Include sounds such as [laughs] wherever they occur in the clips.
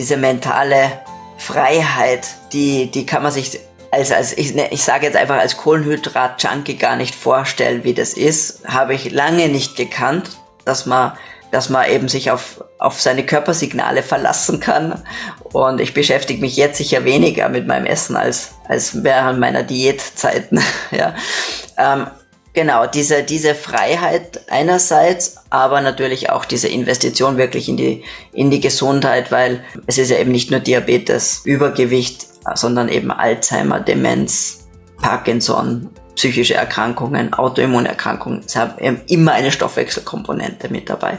diese mentale Freiheit, die, die kann man sich als, als ich, ne, ich sage jetzt einfach als Kohlenhydrat-Junkie gar nicht vorstellen, wie das ist. Habe ich lange nicht gekannt, dass man, dass man eben sich auf, auf seine Körpersignale verlassen kann. Und ich beschäftige mich jetzt sicher weniger mit meinem Essen als, als während meiner Diätzeiten. [laughs] ja. Ähm, genau, diese, diese Freiheit einerseits, aber natürlich auch diese Investition wirklich in die, in die Gesundheit, weil es ist ja eben nicht nur Diabetes, Übergewicht, sondern eben Alzheimer, Demenz, Parkinson, psychische Erkrankungen, Autoimmunerkrankungen. Es haben immer eine Stoffwechselkomponente mit dabei.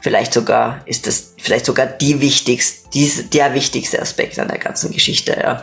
Vielleicht sogar ist das vielleicht sogar die wichtigste, die, der wichtigste Aspekt an der ganzen Geschichte, ja.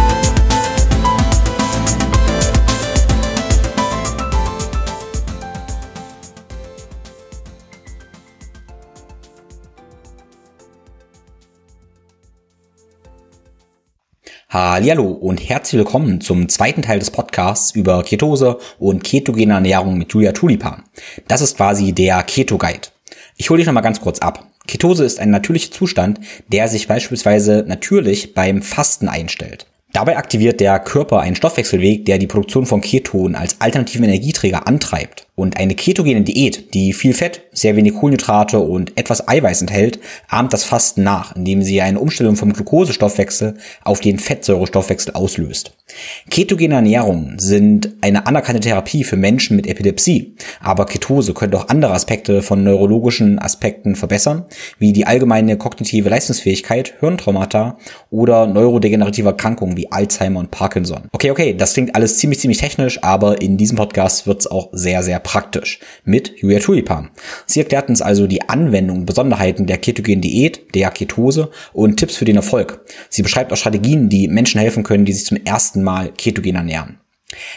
Hallo und herzlich willkommen zum zweiten Teil des Podcasts über Ketose und ketogene Ernährung mit Julia Tulipan. Das ist quasi der Keto Guide. Ich hole dich nochmal ganz kurz ab. Ketose ist ein natürlicher Zustand, der sich beispielsweise natürlich beim Fasten einstellt. Dabei aktiviert der Körper einen Stoffwechselweg, der die Produktion von Ketonen als alternativen Energieträger antreibt. Und eine ketogene Diät, die viel Fett, sehr wenig Kohlenhydrate und etwas Eiweiß enthält, ahmt das Fasten nach, indem sie eine Umstellung vom Glukosestoffwechsel auf den Fettsäurestoffwechsel auslöst. Ketogene Ernährungen sind eine anerkannte Therapie für Menschen mit Epilepsie, aber Ketose könnte auch andere Aspekte von neurologischen Aspekten verbessern, wie die allgemeine kognitive Leistungsfähigkeit, Hirntraumata oder neurodegenerative Erkrankungen wie Alzheimer und Parkinson. Okay, okay, das klingt alles ziemlich, ziemlich technisch, aber in diesem Podcast wird es auch sehr, sehr praktisch mit Julia Tulipan. Sie erklärt uns also die Anwendung und Besonderheiten der ketogenen Diät, der Ketose und Tipps für den Erfolg. Sie beschreibt auch Strategien, die Menschen helfen können, die sich zum ersten Mal ketogen ernähren.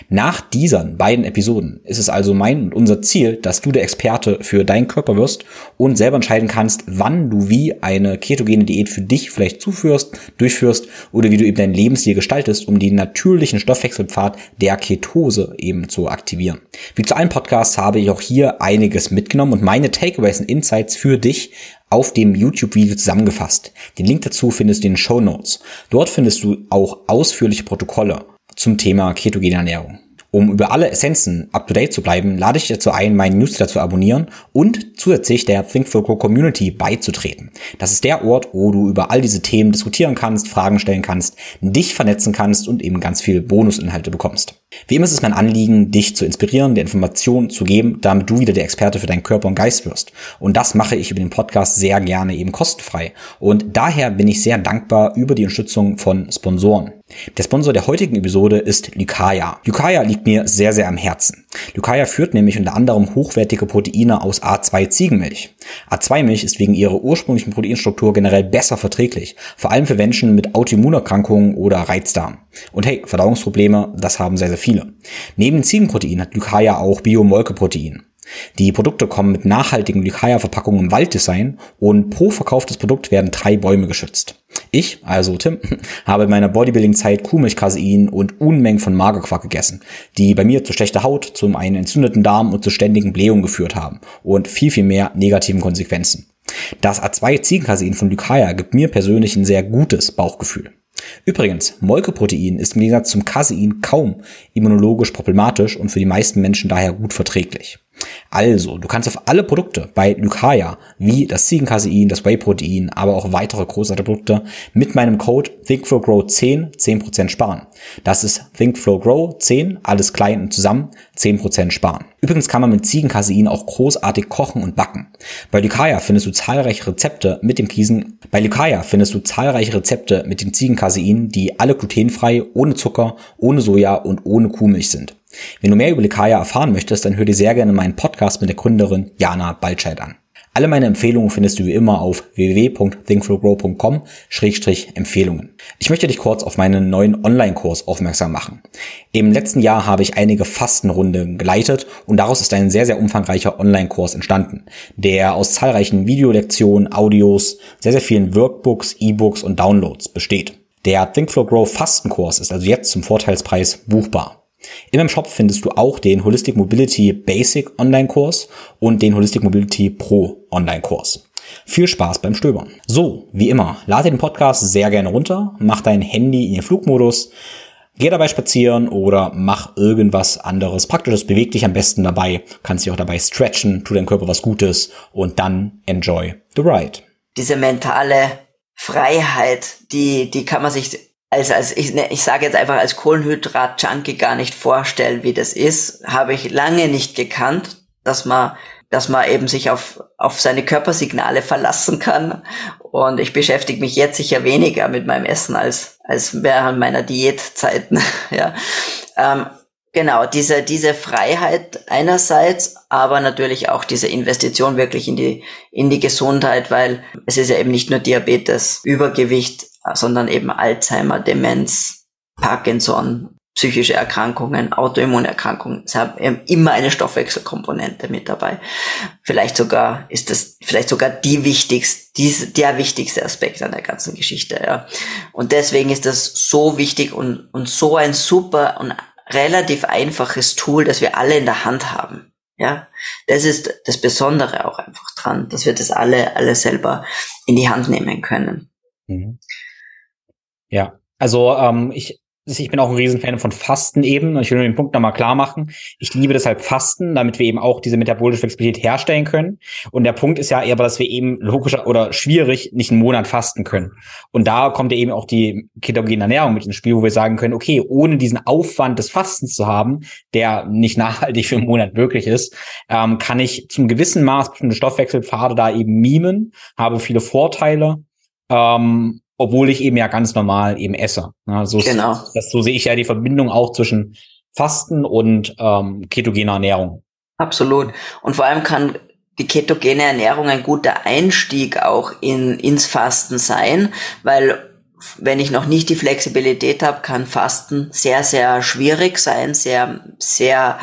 Nach diesen beiden Episoden ist es also mein und unser Ziel, dass du der Experte für deinen Körper wirst und selber entscheiden kannst, wann du wie eine ketogene Diät für dich vielleicht zuführst, durchführst oder wie du eben deinen Lebensstil gestaltest, um den natürlichen Stoffwechselpfad der Ketose eben zu aktivieren. Wie zu allen Podcasts habe ich auch hier einiges mitgenommen und meine Takeaways und Insights für dich auf dem YouTube-Video zusammengefasst. Den Link dazu findest du in den Show Notes. Dort findest du auch ausführliche Protokolle zum Thema ketogene Ernährung. Um über alle Essenzen up-to-date zu bleiben, lade ich dazu ein, meinen Newsletter zu abonnieren und zusätzlich der Think Go Community beizutreten. Das ist der Ort, wo du über all diese Themen diskutieren kannst, Fragen stellen kannst, dich vernetzen kannst und eben ganz viel Bonusinhalte bekommst. Wie immer ist es mein Anliegen, dich zu inspirieren, dir Informationen zu geben, damit du wieder der Experte für deinen Körper und Geist wirst. Und das mache ich über den Podcast sehr gerne eben kostenfrei. Und daher bin ich sehr dankbar über die Unterstützung von Sponsoren. Der Sponsor der heutigen Episode ist Lykaya. Lykaya liegt mir sehr, sehr am Herzen. Lykaya führt nämlich unter anderem hochwertige Proteine aus A2 Ziegenmilch. A2-Milch ist wegen ihrer ursprünglichen Proteinstruktur generell besser verträglich, vor allem für Menschen mit Autoimmunerkrankungen oder Reizdarm. Und hey, Verdauungsprobleme, das haben sehr, sehr viele. Neben Ziegenprotein hat Lykaya auch Biomolkeprotein. Die Produkte kommen mit nachhaltigen Lycaia-Verpackungen im Walddesign und pro verkauftes Produkt werden drei Bäume geschützt. Ich, also Tim, [laughs] habe in meiner Bodybuilding-Zeit Kuhmilchcasein und Unmengen von Magerquark gegessen, die bei mir zu schlechter Haut, zum einen entzündeten Darm und zu ständigen Blähungen geführt haben und viel, viel mehr negativen Konsequenzen. Das A2-Ziegencasein von Lycaia gibt mir persönlich ein sehr gutes Bauchgefühl. Übrigens, Molkeprotein ist im Gegensatz zum Casein kaum immunologisch problematisch und für die meisten Menschen daher gut verträglich. Also, du kannst auf alle Produkte bei Lykaya, wie das Ziegencasein, das Whey-Protein, aber auch weitere großartige Produkte mit meinem Code ThinkFlowGrow10 10% sparen. Das ist ThinkFlowGrow10, alles klein und zusammen, 10% sparen. Übrigens kann man mit Ziegencasein auch großartig kochen und backen. Bei Lykaya findest du zahlreiche Rezepte mit dem Kiesen. Bei Lykaya findest du zahlreiche Rezepte mit dem Ziegencasein, die alle glutenfrei, ohne Zucker, ohne Soja und ohne Kuhmilch sind. Wenn du mehr über Lekaya erfahren möchtest, dann hör dir sehr gerne meinen Podcast mit der Gründerin Jana Baltscheid an. Alle meine Empfehlungen findest du wie immer auf www.thinkflowgrow.com-empfehlungen. Ich möchte dich kurz auf meinen neuen Online-Kurs aufmerksam machen. Im letzten Jahr habe ich einige Fastenrunden geleitet und daraus ist ein sehr, sehr umfangreicher Online-Kurs entstanden, der aus zahlreichen Videolektionen, Audios, sehr, sehr vielen Workbooks, E-Books und Downloads besteht. Der Thinkflow Grow Fastenkurs ist also jetzt zum Vorteilspreis buchbar. In meinem Shop findest du auch den Holistic Mobility Basic Online-Kurs und den Holistic Mobility Pro Online-Kurs. Viel Spaß beim Stöbern. So, wie immer, lade den Podcast sehr gerne runter, mach dein Handy in den Flugmodus, geh dabei spazieren oder mach irgendwas anderes Praktisches, beweg dich am besten dabei, kannst dich auch dabei stretchen, tu deinem Körper was Gutes und dann enjoy the ride. Diese mentale Freiheit, die, die kann man sich als, als ich, ne, ich sage jetzt einfach als Kohlenhydrat-Junkie gar nicht vorstellen, wie das ist, habe ich lange nicht gekannt, dass man, dass man eben sich auf, auf seine Körpersignale verlassen kann. Und ich beschäftige mich jetzt sicher weniger mit meinem Essen als, als während meiner Diätzeiten. [laughs] ja. Ähm, genau, diese, diese Freiheit einerseits, aber natürlich auch diese Investition wirklich in die, in die Gesundheit, weil es ist ja eben nicht nur Diabetes, Übergewicht, sondern eben Alzheimer, Demenz, Parkinson, psychische Erkrankungen, Autoimmunerkrankungen. Es haben immer eine Stoffwechselkomponente mit dabei. Vielleicht sogar ist das vielleicht sogar die wichtigste, die, der wichtigste Aspekt an der ganzen Geschichte. Ja. Und deswegen ist das so wichtig und, und so ein super und relativ einfaches Tool, das wir alle in der Hand haben. Ja, das ist das Besondere auch einfach dran, dass wir das alle, alle selber in die Hand nehmen können. Mhm. Ja, also ähm, ich, ich bin auch ein Riesenfan von Fasten eben. Ich will nur den Punkt nochmal klar machen. Ich liebe deshalb Fasten, damit wir eben auch diese metabolische Flexibilität herstellen können. Und der Punkt ist ja eher, dass wir eben logischer oder schwierig nicht einen Monat fasten können. Und da kommt ja eben auch die ketogene Ernährung mit ins Spiel, wo wir sagen können, okay, ohne diesen Aufwand des Fastens zu haben, der nicht nachhaltig für einen Monat möglich ist, ähm, kann ich zum gewissen Maß bestimmte Stoffwechselpfade da eben mimen, habe viele Vorteile. Ähm, obwohl ich eben ja ganz normal eben esse. Ja, so, genau. das, so sehe ich ja die Verbindung auch zwischen Fasten und ähm, ketogener Ernährung. Absolut. Und vor allem kann die ketogene Ernährung ein guter Einstieg auch in, ins Fasten sein, weil wenn ich noch nicht die Flexibilität habe, kann Fasten sehr, sehr schwierig sein, sehr, sehr,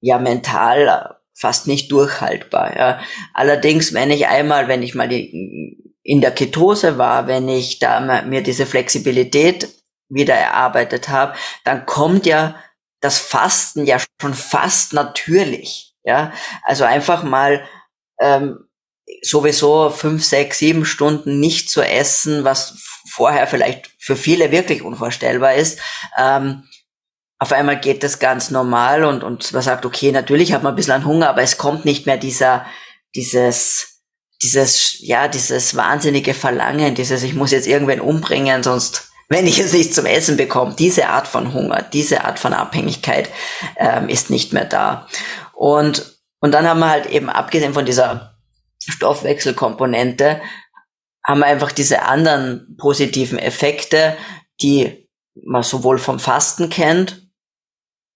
ja, mental fast nicht durchhaltbar. Ja. Allerdings, wenn ich einmal, wenn ich mal die in der Ketose war, wenn ich da mir diese Flexibilität wieder erarbeitet habe, dann kommt ja das Fasten ja schon fast natürlich. Ja, also einfach mal ähm, sowieso fünf, sechs, sieben Stunden nicht zu essen, was vorher vielleicht für viele wirklich unvorstellbar ist. Ähm, auf einmal geht das ganz normal und, und man sagt, okay, natürlich hat man ein bisschen Hunger, aber es kommt nicht mehr dieser, dieses, dieses, ja, dieses wahnsinnige Verlangen, dieses, ich muss jetzt irgendwen umbringen, sonst, wenn ich es nicht zum Essen bekomme, diese Art von Hunger, diese Art von Abhängigkeit ähm, ist nicht mehr da. Und, und dann haben wir halt eben, abgesehen von dieser Stoffwechselkomponente, haben wir einfach diese anderen positiven Effekte, die man sowohl vom Fasten kennt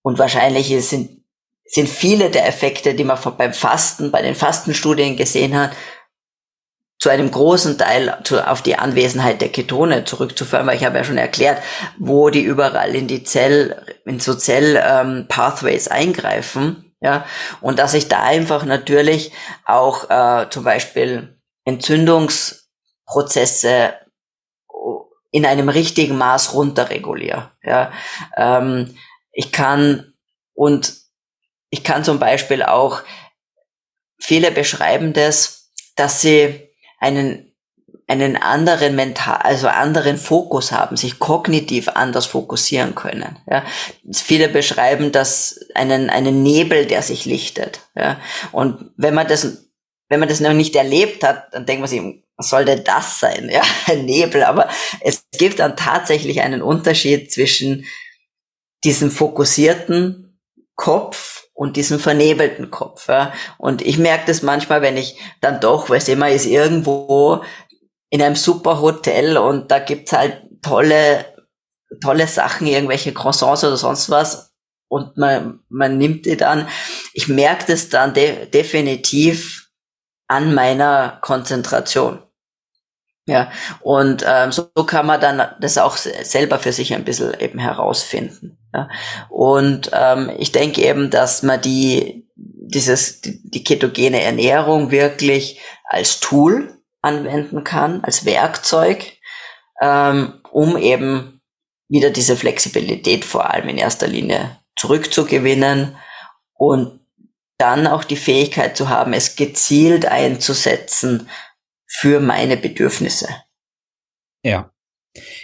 und wahrscheinlich sind, sind viele der Effekte, die man beim Fasten, bei den Fastenstudien gesehen hat, zu einem großen Teil zu, auf die Anwesenheit der Ketone zurückzuführen, weil ich habe ja schon erklärt, wo die überall in die Zell, in so Zell-Pathways ähm, eingreifen, ja, und dass ich da einfach natürlich auch äh, zum Beispiel Entzündungsprozesse in einem richtigen Maß runterreguliere, ja. Ähm, ich kann und ich kann zum Beispiel auch, viele beschreiben das, dass sie einen einen anderen mental, also anderen Fokus haben, sich kognitiv anders fokussieren können. Ja. Viele beschreiben das einen, einen Nebel, der sich lichtet. Ja. Und wenn man das, wenn man das noch nicht erlebt hat, dann denkt man sich, was soll denn das sein? Ja, [laughs] ein Nebel. Aber es gibt dann tatsächlich einen Unterschied zwischen diesem fokussierten Kopf und diesem vernebelten Kopf. Ja. Und ich merke das manchmal, wenn ich dann doch, weißt du, man ist irgendwo in einem super Hotel und da gibt's halt tolle, tolle Sachen, irgendwelche Croissants oder sonst was und man, man nimmt die dann. Ich merke das dann de definitiv an meiner Konzentration. Ja, und ähm, so kann man dann das auch selber für sich ein bisschen eben herausfinden. Ja. Und ähm, ich denke eben, dass man die, dieses, die, ketogene Ernährung wirklich als Tool anwenden kann, als Werkzeug, ähm, um eben wieder diese Flexibilität vor allem in erster Linie zurückzugewinnen und dann auch die Fähigkeit zu haben, es gezielt einzusetzen für meine Bedürfnisse. Ja.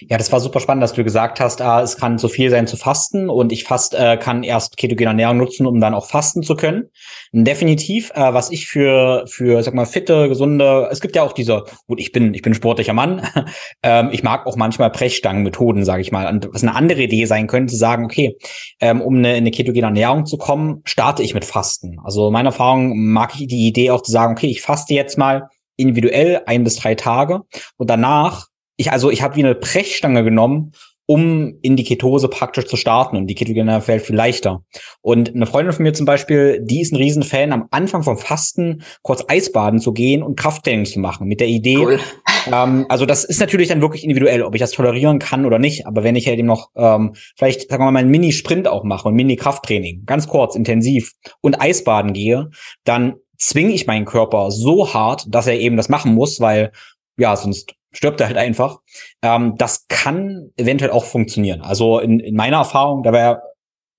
Ja, das war super spannend, dass du gesagt hast, ah, es kann so viel sein zu fasten und ich fast äh, kann erst ketogene Ernährung nutzen, um dann auch fasten zu können. Definitiv, äh, was ich für für sag mal fitte, gesunde, es gibt ja auch diese, gut, ich bin ich bin sportlicher Mann, [laughs] ähm, ich mag auch manchmal Brechstangenmethoden, sage ich mal. Und was eine andere Idee sein könnte, zu sagen, okay, ähm, um eine, eine ketogene Ernährung zu kommen, starte ich mit Fasten. Also meine Erfahrung mag ich die Idee auch zu sagen, okay, ich faste jetzt mal individuell ein bis drei Tage und danach ich also ich habe wie eine Brechstange genommen, um in die Ketose praktisch zu starten und die ketogene fällt viel leichter. Und eine Freundin von mir zum Beispiel, die ist ein Riesenfan, am Anfang vom Fasten kurz Eisbaden zu gehen und Krafttraining zu machen mit der Idee. Cool. Ähm, also das ist natürlich dann wirklich individuell, ob ich das tolerieren kann oder nicht. Aber wenn ich halt eben noch ähm, vielleicht, sagen wir mal, meinen Mini-Sprint auch mache und Mini-Krafttraining, ganz kurz, intensiv und Eisbaden gehe, dann zwinge ich meinen Körper so hart, dass er eben das machen muss, weil ja, sonst stirbt er halt einfach. Ähm, das kann eventuell auch funktionieren. Also in, in meiner Erfahrung, da wäre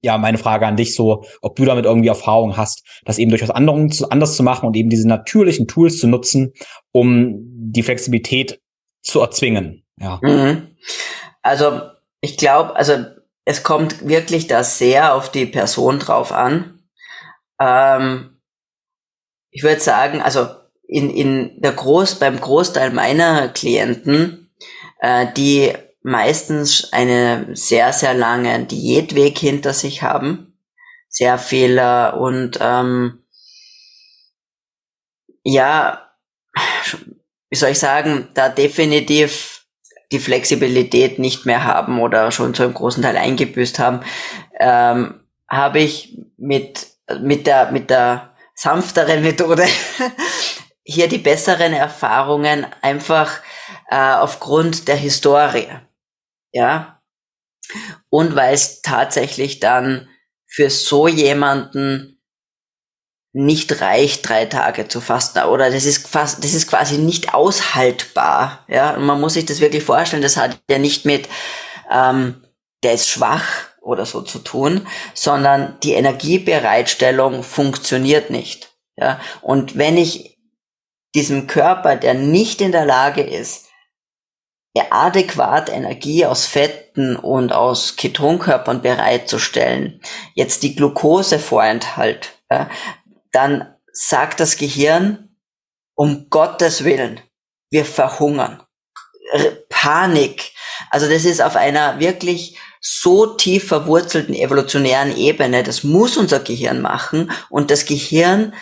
ja meine Frage an dich so, ob du damit irgendwie Erfahrung hast, das eben durch was anderes, anders zu machen und eben diese natürlichen Tools zu nutzen, um die Flexibilität zu erzwingen. Ja. Mhm. Also ich glaube, also es kommt wirklich da sehr auf die Person drauf an. Ähm, ich würde sagen, also in, in der Groß, beim Großteil meiner Klienten, äh, die meistens einen sehr, sehr langen Diätweg hinter sich haben, sehr Fehler und ähm, ja, wie soll ich sagen, da definitiv die Flexibilität nicht mehr haben oder schon zu einem großen Teil eingebüßt haben, ähm, habe ich mit, mit der, mit der sanfteren Methode [laughs] hier die besseren Erfahrungen einfach äh, aufgrund der Historie. Ja. Und weil es tatsächlich dann für so jemanden nicht reicht, drei Tage zu fasten. Oder das ist fast, das ist quasi nicht aushaltbar. Ja, und man muss sich das wirklich vorstellen. Das hat ja nicht mit, ähm, der ist schwach oder so zu tun, sondern die Energiebereitstellung funktioniert nicht. Ja, und wenn ich diesem Körper, der nicht in der Lage ist, adäquat Energie aus Fetten und aus Ketonkörpern bereitzustellen, jetzt die Glukosevorenthalt, ja, dann sagt das Gehirn, um Gottes Willen, wir verhungern. Panik. Also das ist auf einer wirklich so tief verwurzelten evolutionären Ebene, das muss unser Gehirn machen und das Gehirn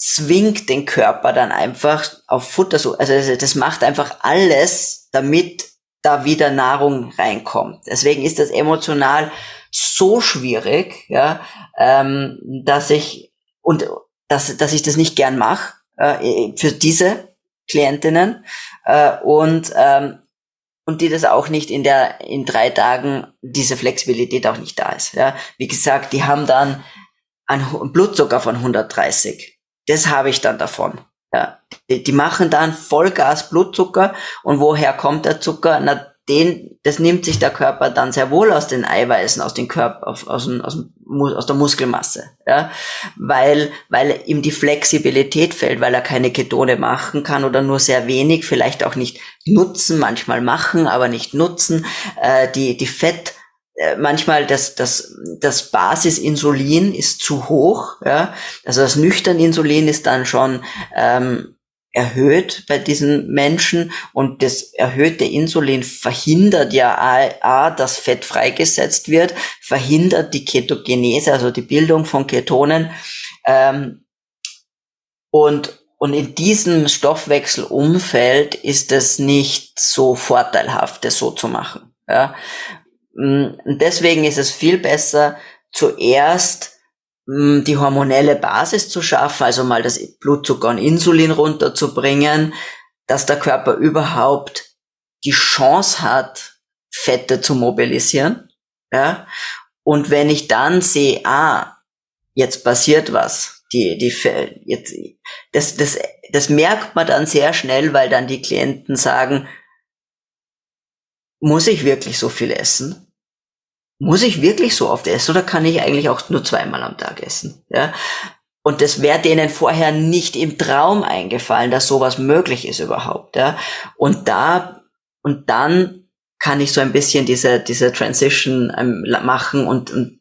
zwingt den Körper dann einfach auf Futter so, also das, macht einfach alles, damit da wieder Nahrung reinkommt. Deswegen ist das emotional so schwierig, ja, ähm, dass ich und dass, dass ich das nicht gern mache äh, für diese Klientinnen äh, und ähm, und die das auch nicht in der in drei Tagen diese Flexibilität auch nicht da ist. Ja, wie gesagt, die haben dann einen Blutzucker von 130 das habe ich dann davon. Ja, die, die machen dann Vollgas Blutzucker und woher kommt der Zucker? Na, den, das nimmt sich der Körper dann sehr wohl aus den Eiweißen, aus dem Körper, aus, aus, aus, aus der Muskelmasse, ja, weil, weil ihm die Flexibilität fällt, weil er keine Ketone machen kann oder nur sehr wenig, vielleicht auch nicht nutzen, manchmal machen, aber nicht nutzen, äh, die, die Fett, manchmal das, das, das Basisinsulin ist zu hoch. Ja? Also das nüchtern Insulin ist dann schon ähm, erhöht bei diesen Menschen und das erhöhte Insulin verhindert ja A, A, dass Fett freigesetzt wird, verhindert die Ketogenese, also die Bildung von Ketonen. Ähm, und, und in diesem Stoffwechselumfeld ist es nicht so vorteilhaft, das so zu machen. Ja? Mm, und deswegen ist es viel besser, zuerst mm, die hormonelle Basis zu schaffen, also mal das Blutzucker und Insulin runterzubringen, dass der Körper überhaupt die Chance hat, Fette zu mobilisieren. Ja? Und wenn ich dann sehe, ah, jetzt passiert was, die, die, jetzt, das, das, das merkt man dann sehr schnell, weil dann die Klienten sagen, muss ich wirklich so viel essen? Muss ich wirklich so oft essen oder kann ich eigentlich auch nur zweimal am Tag essen? Ja? Und das wäre denen vorher nicht im Traum eingefallen, dass sowas möglich ist überhaupt. Ja? Und da, und dann kann ich so ein bisschen diese, diese Transition ähm, machen und, und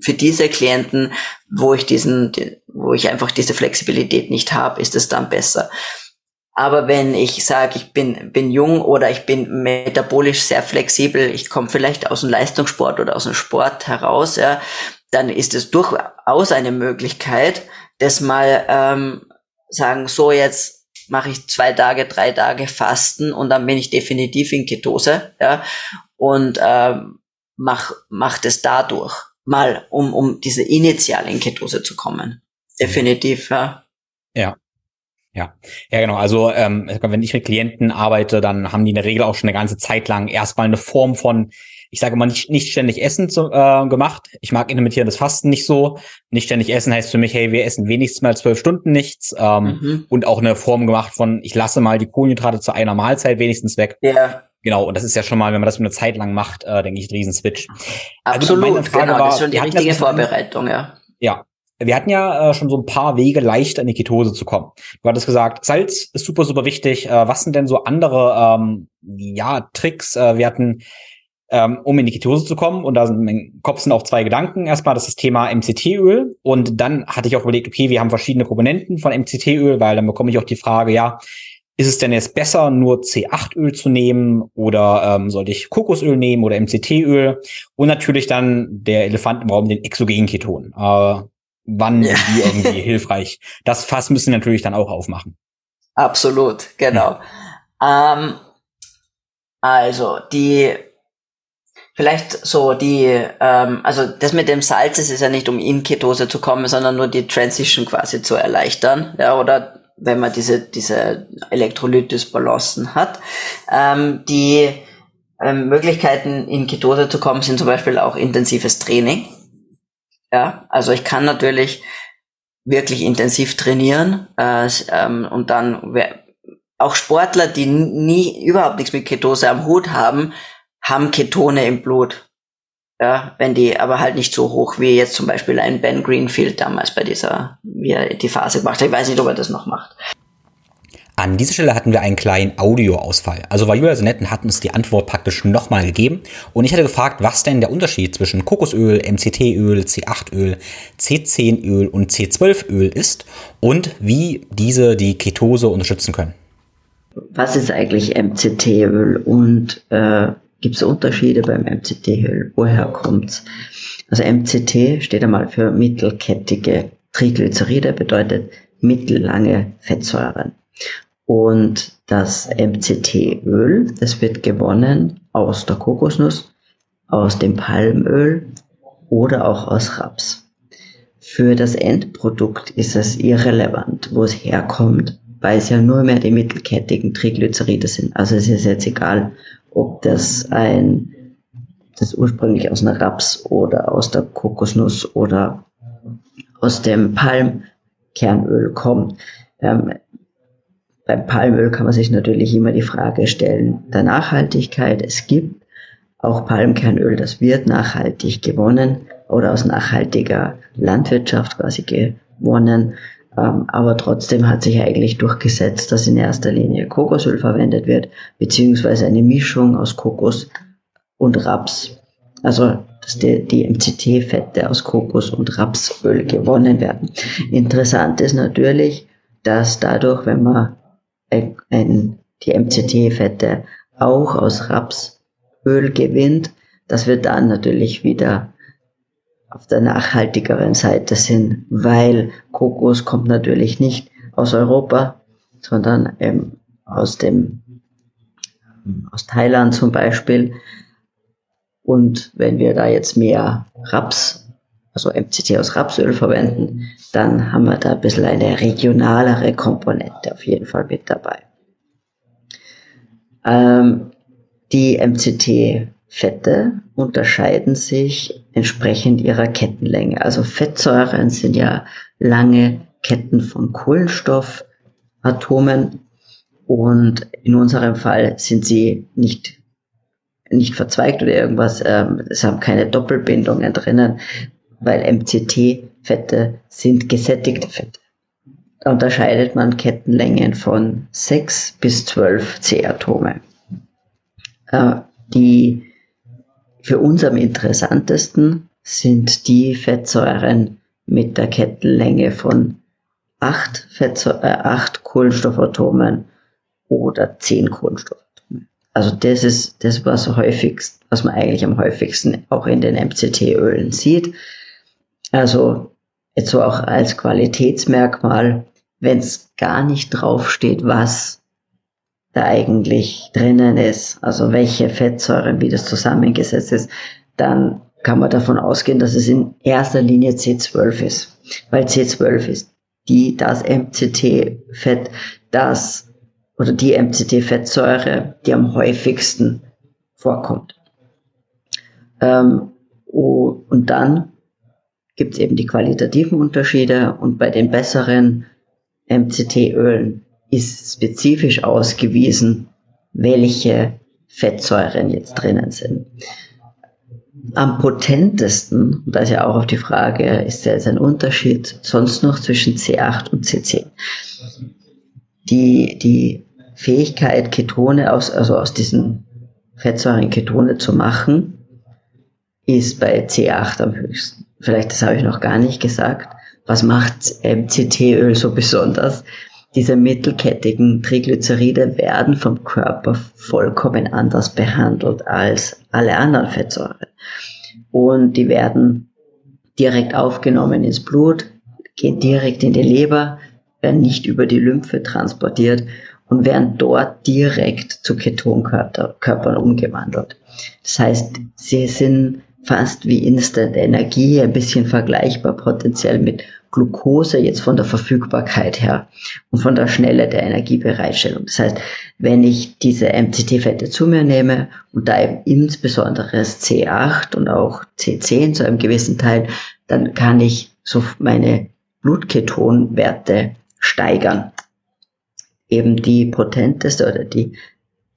für diese Klienten, wo ich diesen, wo ich einfach diese Flexibilität nicht habe, ist es dann besser. Aber wenn ich sage, ich bin, bin jung oder ich bin metabolisch sehr flexibel, ich komme vielleicht aus dem Leistungssport oder aus dem Sport heraus, ja, dann ist es durchaus eine Möglichkeit, das mal ähm, sagen, so jetzt mache ich zwei Tage, drei Tage Fasten und dann bin ich definitiv in Ketose, ja, und ähm, mach, mach das dadurch mal, um, um diese initiale in Ketose zu kommen. Definitiv, ja. Ja. Ja, ja genau. Also ähm, wenn ich mit Klienten arbeite, dann haben die in der Regel auch schon eine ganze Zeit lang erstmal eine Form von, ich sage mal, nicht, nicht ständig Essen zu, äh, gemacht. Ich mag intermittierendes Fasten nicht so. Nicht ständig essen heißt für mich, hey, wir essen wenigstens mal zwölf Stunden nichts. Ähm, mhm. Und auch eine Form gemacht von, ich lasse mal die Kohlenhydrate zu einer Mahlzeit wenigstens weg. Ja. Genau, und das ist ja schon mal, wenn man das eine Zeit lang macht, äh, denke ich, ein Riesenswitch. Also Absolut, also genau, war, das ist schon die richtige Vorbereitung, ja. Ja, wir hatten ja äh, schon so ein paar Wege, leichter in die Ketose zu kommen. Du hattest gesagt, Salz ist super, super wichtig. Äh, was sind denn so andere ähm, ja, Tricks? Äh, wir hatten, ähm, um in die Ketose zu kommen, und da sind im Kopf sind auch zwei Gedanken. Erstmal das, ist das Thema MCT-Öl. Und dann hatte ich auch überlegt, okay, wir haben verschiedene Komponenten von MCT-Öl, weil dann bekomme ich auch die Frage, ja, ist es denn jetzt besser, nur C8-Öl zu nehmen oder ähm, sollte ich Kokosöl nehmen oder MCT-Öl? Und natürlich dann der Elefant im Raum, den Exogenketon. Äh, wann ja. wie irgendwie [laughs] hilfreich. Das Fass müssen natürlich dann auch aufmachen. Absolut, genau. Ja. Ähm, also die vielleicht so die, ähm, also das mit dem Salz ist ja nicht um in Ketose zu kommen, sondern nur die Transition quasi zu erleichtern, ja, oder wenn man diese diese Elektrolytis-Balancen hat. Ähm, die ähm, Möglichkeiten in Ketose zu kommen sind zum Beispiel auch intensives Training. Ja, also ich kann natürlich wirklich intensiv trainieren äh, ähm, und dann auch Sportler, die nie überhaupt nichts mit Ketose am Hut haben, haben Ketone im Blut. Ja, wenn die aber halt nicht so hoch wie jetzt zum Beispiel ein Ben Greenfield damals bei dieser, wie er die Phase gemacht hat. Ich weiß nicht, ob er das noch macht. An dieser Stelle hatten wir einen kleinen Audioausfall. Also war Julia so nett und hat uns die Antwort praktisch nochmal gegeben. Und ich hatte gefragt, was denn der Unterschied zwischen Kokosöl, MCT-Öl, C8-Öl, C10-Öl und C12-Öl ist und wie diese die Ketose unterstützen können. Was ist eigentlich MCT-Öl und äh, gibt es Unterschiede beim MCT-Öl? Woher kommt's? Also MCT steht einmal für mittelkettige Triglyceride, bedeutet mittellange Fettsäuren. Und das MCT-Öl, das wird gewonnen aus der Kokosnuss, aus dem Palmöl oder auch aus Raps. Für das Endprodukt ist es irrelevant, wo es herkommt, weil es ja nur mehr die mittelkettigen Triglyceride sind. Also es ist jetzt egal, ob das ein, das ursprünglich aus einer Raps oder aus der Kokosnuss oder aus dem Palmkernöl kommt. Ähm, beim Palmöl kann man sich natürlich immer die Frage stellen der Nachhaltigkeit. Es gibt auch Palmkernöl, das wird nachhaltig gewonnen oder aus nachhaltiger Landwirtschaft quasi gewonnen. Ähm, aber trotzdem hat sich eigentlich durchgesetzt, dass in erster Linie Kokosöl verwendet wird, beziehungsweise eine Mischung aus Kokos und Raps. Also, dass die, die MCT-Fette aus Kokos und Rapsöl gewonnen werden. Interessant ist natürlich, dass dadurch, wenn man ein, die MCT-Fette auch aus Rapsöl gewinnt, dass wir dann natürlich wieder auf der nachhaltigeren Seite sind, weil Kokos kommt natürlich nicht aus Europa, sondern ähm, aus dem aus Thailand zum Beispiel. Und wenn wir da jetzt mehr Raps also MCT aus Rapsöl verwenden, dann haben wir da ein bisschen eine regionalere Komponente auf jeden Fall mit dabei. Ähm, die MCT-Fette unterscheiden sich entsprechend ihrer Kettenlänge. Also Fettsäuren sind ja lange Ketten von Kohlenstoffatomen und in unserem Fall sind sie nicht nicht verzweigt oder irgendwas, ähm, es haben keine Doppelbindungen drinnen, weil MCT-Fette sind gesättigte Fette. Da unterscheidet man Kettenlängen von 6 bis 12 C-Atome. Äh, die für uns am interessantesten sind die Fettsäuren mit der Kettenlänge von 8, Fettsäure, äh, 8 Kohlenstoffatomen oder 10 Kohlenstoffatomen. Also das ist das, was häufigst, was man eigentlich am häufigsten auch in den MCT-Ölen sieht. Also jetzt so auch als Qualitätsmerkmal, wenn es gar nicht draufsteht, was da eigentlich drinnen ist, also welche Fettsäuren, wie das zusammengesetzt ist, dann kann man davon ausgehen, dass es in erster Linie C12 ist. Weil C12 ist die, das MCT-Fett, das oder die MCT-Fettsäure, die am häufigsten vorkommt. Ähm, oh, und dann gibt es eben die qualitativen Unterschiede und bei den besseren MCT-Ölen ist spezifisch ausgewiesen, welche Fettsäuren jetzt drinnen sind. Am potentesten, und da ist ja auch auf die Frage, ist da jetzt ein Unterschied sonst noch zwischen C8 und C10? Die, die Fähigkeit, Ketone aus, also aus diesen Fettsäuren Ketone zu machen, ist bei C8 am höchsten vielleicht das habe ich noch gar nicht gesagt, was macht MCT-Öl so besonders? Diese mittelkettigen Triglyceride werden vom Körper vollkommen anders behandelt als alle anderen Fettsäuren. Und die werden direkt aufgenommen ins Blut, gehen direkt in die Leber, werden nicht über die Lymphe transportiert und werden dort direkt zu Ketonkörpern umgewandelt. Das heißt, sie sind fast wie Instant Energie, ein bisschen vergleichbar potenziell mit Glucose jetzt von der Verfügbarkeit her und von der Schnelle der Energiebereitstellung. Das heißt, wenn ich diese MCT-Fette zu mir nehme und da eben insbesondere das C8 und auch C10 zu einem gewissen Teil, dann kann ich so meine Blutketonwerte steigern. Eben die potenteste oder die,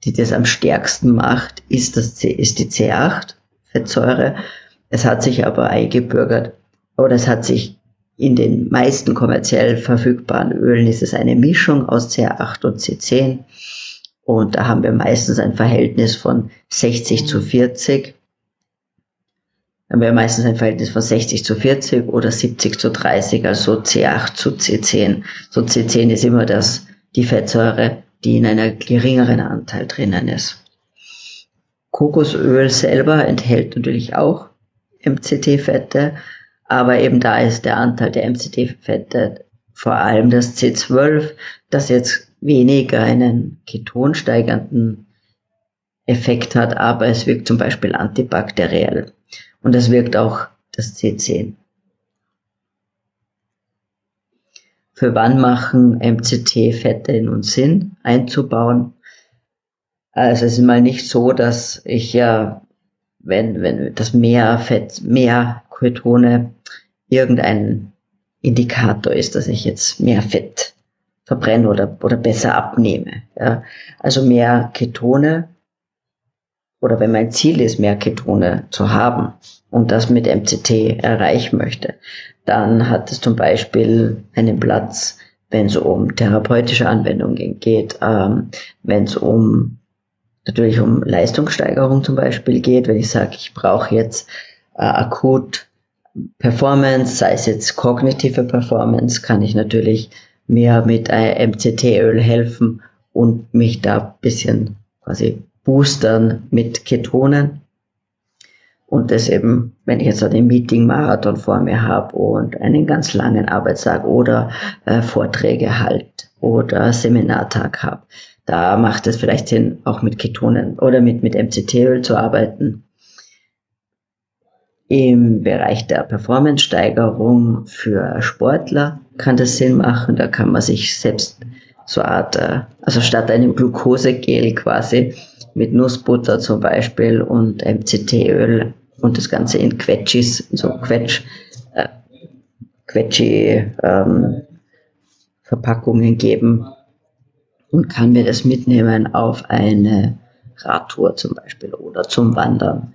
die das am stärksten macht, ist das C, ist die C8 Fettsäure. Es hat sich aber eingebürgert oder es hat sich in den meisten kommerziell verfügbaren Ölen ist es eine Mischung aus C8 und C10. Und da haben wir meistens ein Verhältnis von 60 zu 40. Da haben wir meistens ein Verhältnis von 60 zu 40 oder 70 zu 30, also C8 zu C10. So C10 ist immer das, die Fettsäure, die in einer geringeren Anteil drinnen ist. Kokosöl selber enthält natürlich auch MCT-Fette, aber eben da ist der Anteil der MCT-Fette vor allem das C12, das jetzt weniger einen ketonsteigernden Effekt hat, aber es wirkt zum Beispiel antibakteriell und es wirkt auch das C10. Für wann machen MCT-Fette in uns Sinn einzubauen? Also es ist mal nicht so, dass ich ja, wenn, wenn das mehr Fett, mehr Ketone irgendein Indikator ist, dass ich jetzt mehr Fett verbrenne oder, oder besser abnehme. Ja. Also mehr Ketone oder wenn mein Ziel ist, mehr Ketone zu haben und das mit MCT erreichen möchte, dann hat es zum Beispiel einen Platz, wenn es um therapeutische Anwendungen geht, ähm, wenn es um natürlich um Leistungssteigerung zum Beispiel geht, wenn ich sage, ich brauche jetzt äh, akut Performance, sei es jetzt kognitive Performance, kann ich natürlich mir mit MCT-Öl helfen und mich da ein bisschen quasi boostern mit Ketonen. Und das eben, wenn ich jetzt einen Meeting-Marathon vor mir habe und einen ganz langen Arbeitstag oder äh, Vorträge halt oder Seminartag habe, da macht es vielleicht Sinn, auch mit Ketonen oder mit, mit MCT-Öl zu arbeiten. Im Bereich der Performance-Steigerung für Sportler kann das Sinn machen. Da kann man sich selbst so eine Art, äh, also statt einem Glukosegel quasi mit Nussbutter zum Beispiel und MCT-Öl und das Ganze in Quetschis, so Quetsch, äh, Quetschi ähm, Verpackungen geben und kann mir das mitnehmen auf eine Radtour zum Beispiel oder zum Wandern.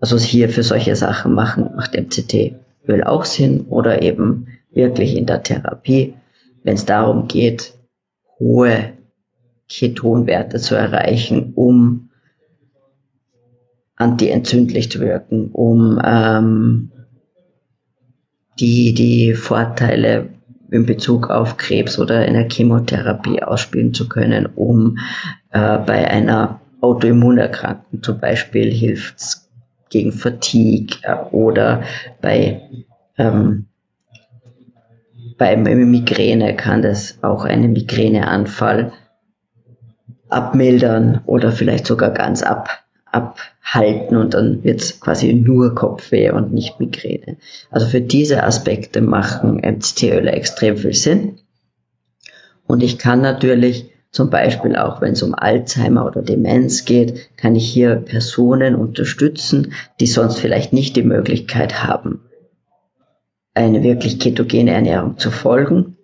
Also hier für solche Sachen machen, macht MCT-Öl auch Sinn oder eben wirklich in der Therapie, wenn es darum geht, hohe Ketonwerte zu erreichen, um antientzündlich zu wirken, um ähm, die, die Vorteile in Bezug auf Krebs oder einer Chemotherapie ausspielen zu können, um äh, bei einer Autoimmunerkrankung zum Beispiel hilft es gegen Fatigue äh, oder bei ähm, beim Migräne kann das auch einen Migräneanfall abmildern oder vielleicht sogar ganz ab, abhalten und dann wird es quasi nur Kopfweh und nicht Migräne. Also für diese Aspekte machen MCT-Öle extrem viel Sinn. Und ich kann natürlich zum Beispiel auch, wenn es um Alzheimer oder Demenz geht, kann ich hier Personen unterstützen, die sonst vielleicht nicht die Möglichkeit haben, eine wirklich ketogene Ernährung zu folgen,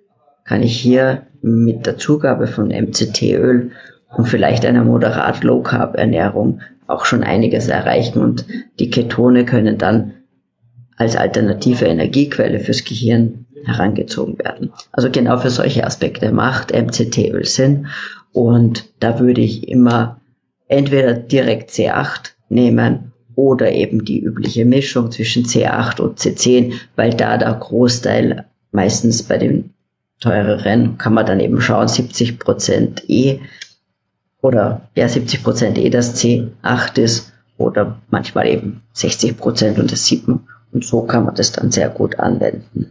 kann ich hier mit der Zugabe von MCT-Öl und vielleicht einer moderat Low Carb Ernährung auch schon einiges erreichen und die Ketone können dann als alternative Energiequelle fürs Gehirn herangezogen werden. Also genau für solche Aspekte macht MCT-Öl Sinn und da würde ich immer entweder direkt C8 nehmen oder eben die übliche Mischung zwischen C8 und C10, weil da der Großteil meistens bei den teureren kann man dann eben schauen, 70 Prozent E oder ja 70 Prozent E das C8 ist oder manchmal eben 60 Prozent und das 7 und so kann man das dann sehr gut anwenden.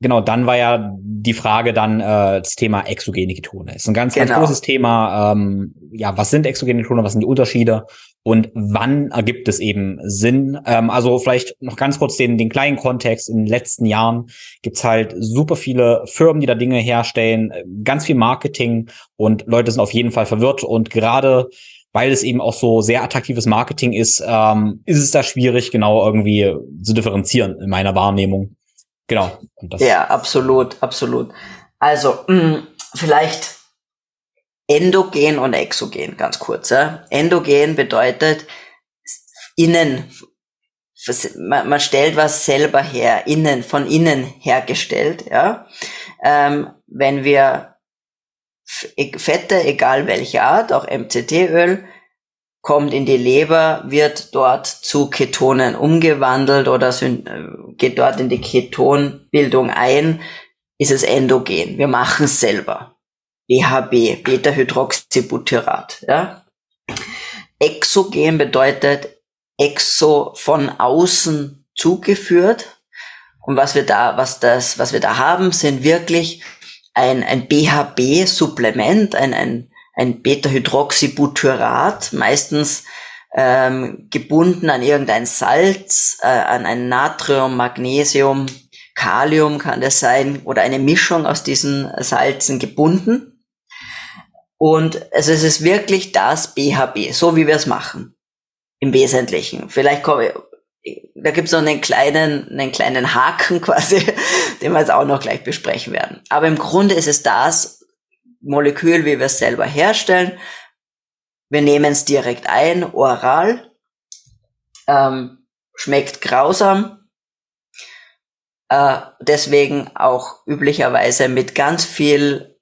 Genau, dann war ja die Frage dann äh, das Thema exogene Ketone. Ist ein ganz, genau. ganz großes Thema. Ähm, ja, was sind exogene Ketone? Was sind die Unterschiede? Und wann ergibt es eben Sinn? Ähm, also vielleicht noch ganz kurz den, den kleinen Kontext. In den letzten Jahren gibt's halt super viele Firmen, die da Dinge herstellen, ganz viel Marketing und Leute sind auf jeden Fall verwirrt. Und gerade weil es eben auch so sehr attraktives Marketing ist, ähm, ist es da schwierig, genau irgendwie zu differenzieren in meiner Wahrnehmung. Genau. ja, absolut, absolut. Also, mh, mm, vielleicht endogen und exogen, ganz kurz. Ja? Endogen bedeutet innen, man, stellt was selber her, innen, von innen hergestellt. Ja? Ähm, wenn wir Fette, egal welche Art, auch MCT-Öl, kommt in die Leber, wird dort zu Ketonen umgewandelt oder äh, geht dort in die Ketonbildung ein, ist es endogen. Wir machen es selber. BHB, Beta-Hydroxybutyrat. Ja? Exogen bedeutet exo von außen zugeführt. Und was wir da, was das, was wir da haben, sind wirklich ein, ein BHB-Supplement, ein, ein ein Beta-Hydroxybutyrat, meistens ähm, gebunden an irgendein Salz, äh, an ein Natrium, Magnesium, Kalium kann das sein oder eine Mischung aus diesen Salzen gebunden. Und also es ist wirklich das BHB, so wie wir es machen. Im Wesentlichen. Vielleicht komme ich, da gibt es noch einen kleinen, einen kleinen Haken [laughs] quasi, den wir jetzt auch noch gleich besprechen werden. Aber im Grunde ist es das, Molekül, wie wir es selber herstellen. Wir nehmen es direkt ein, oral. Ähm, schmeckt grausam. Äh, deswegen auch üblicherweise mit ganz viel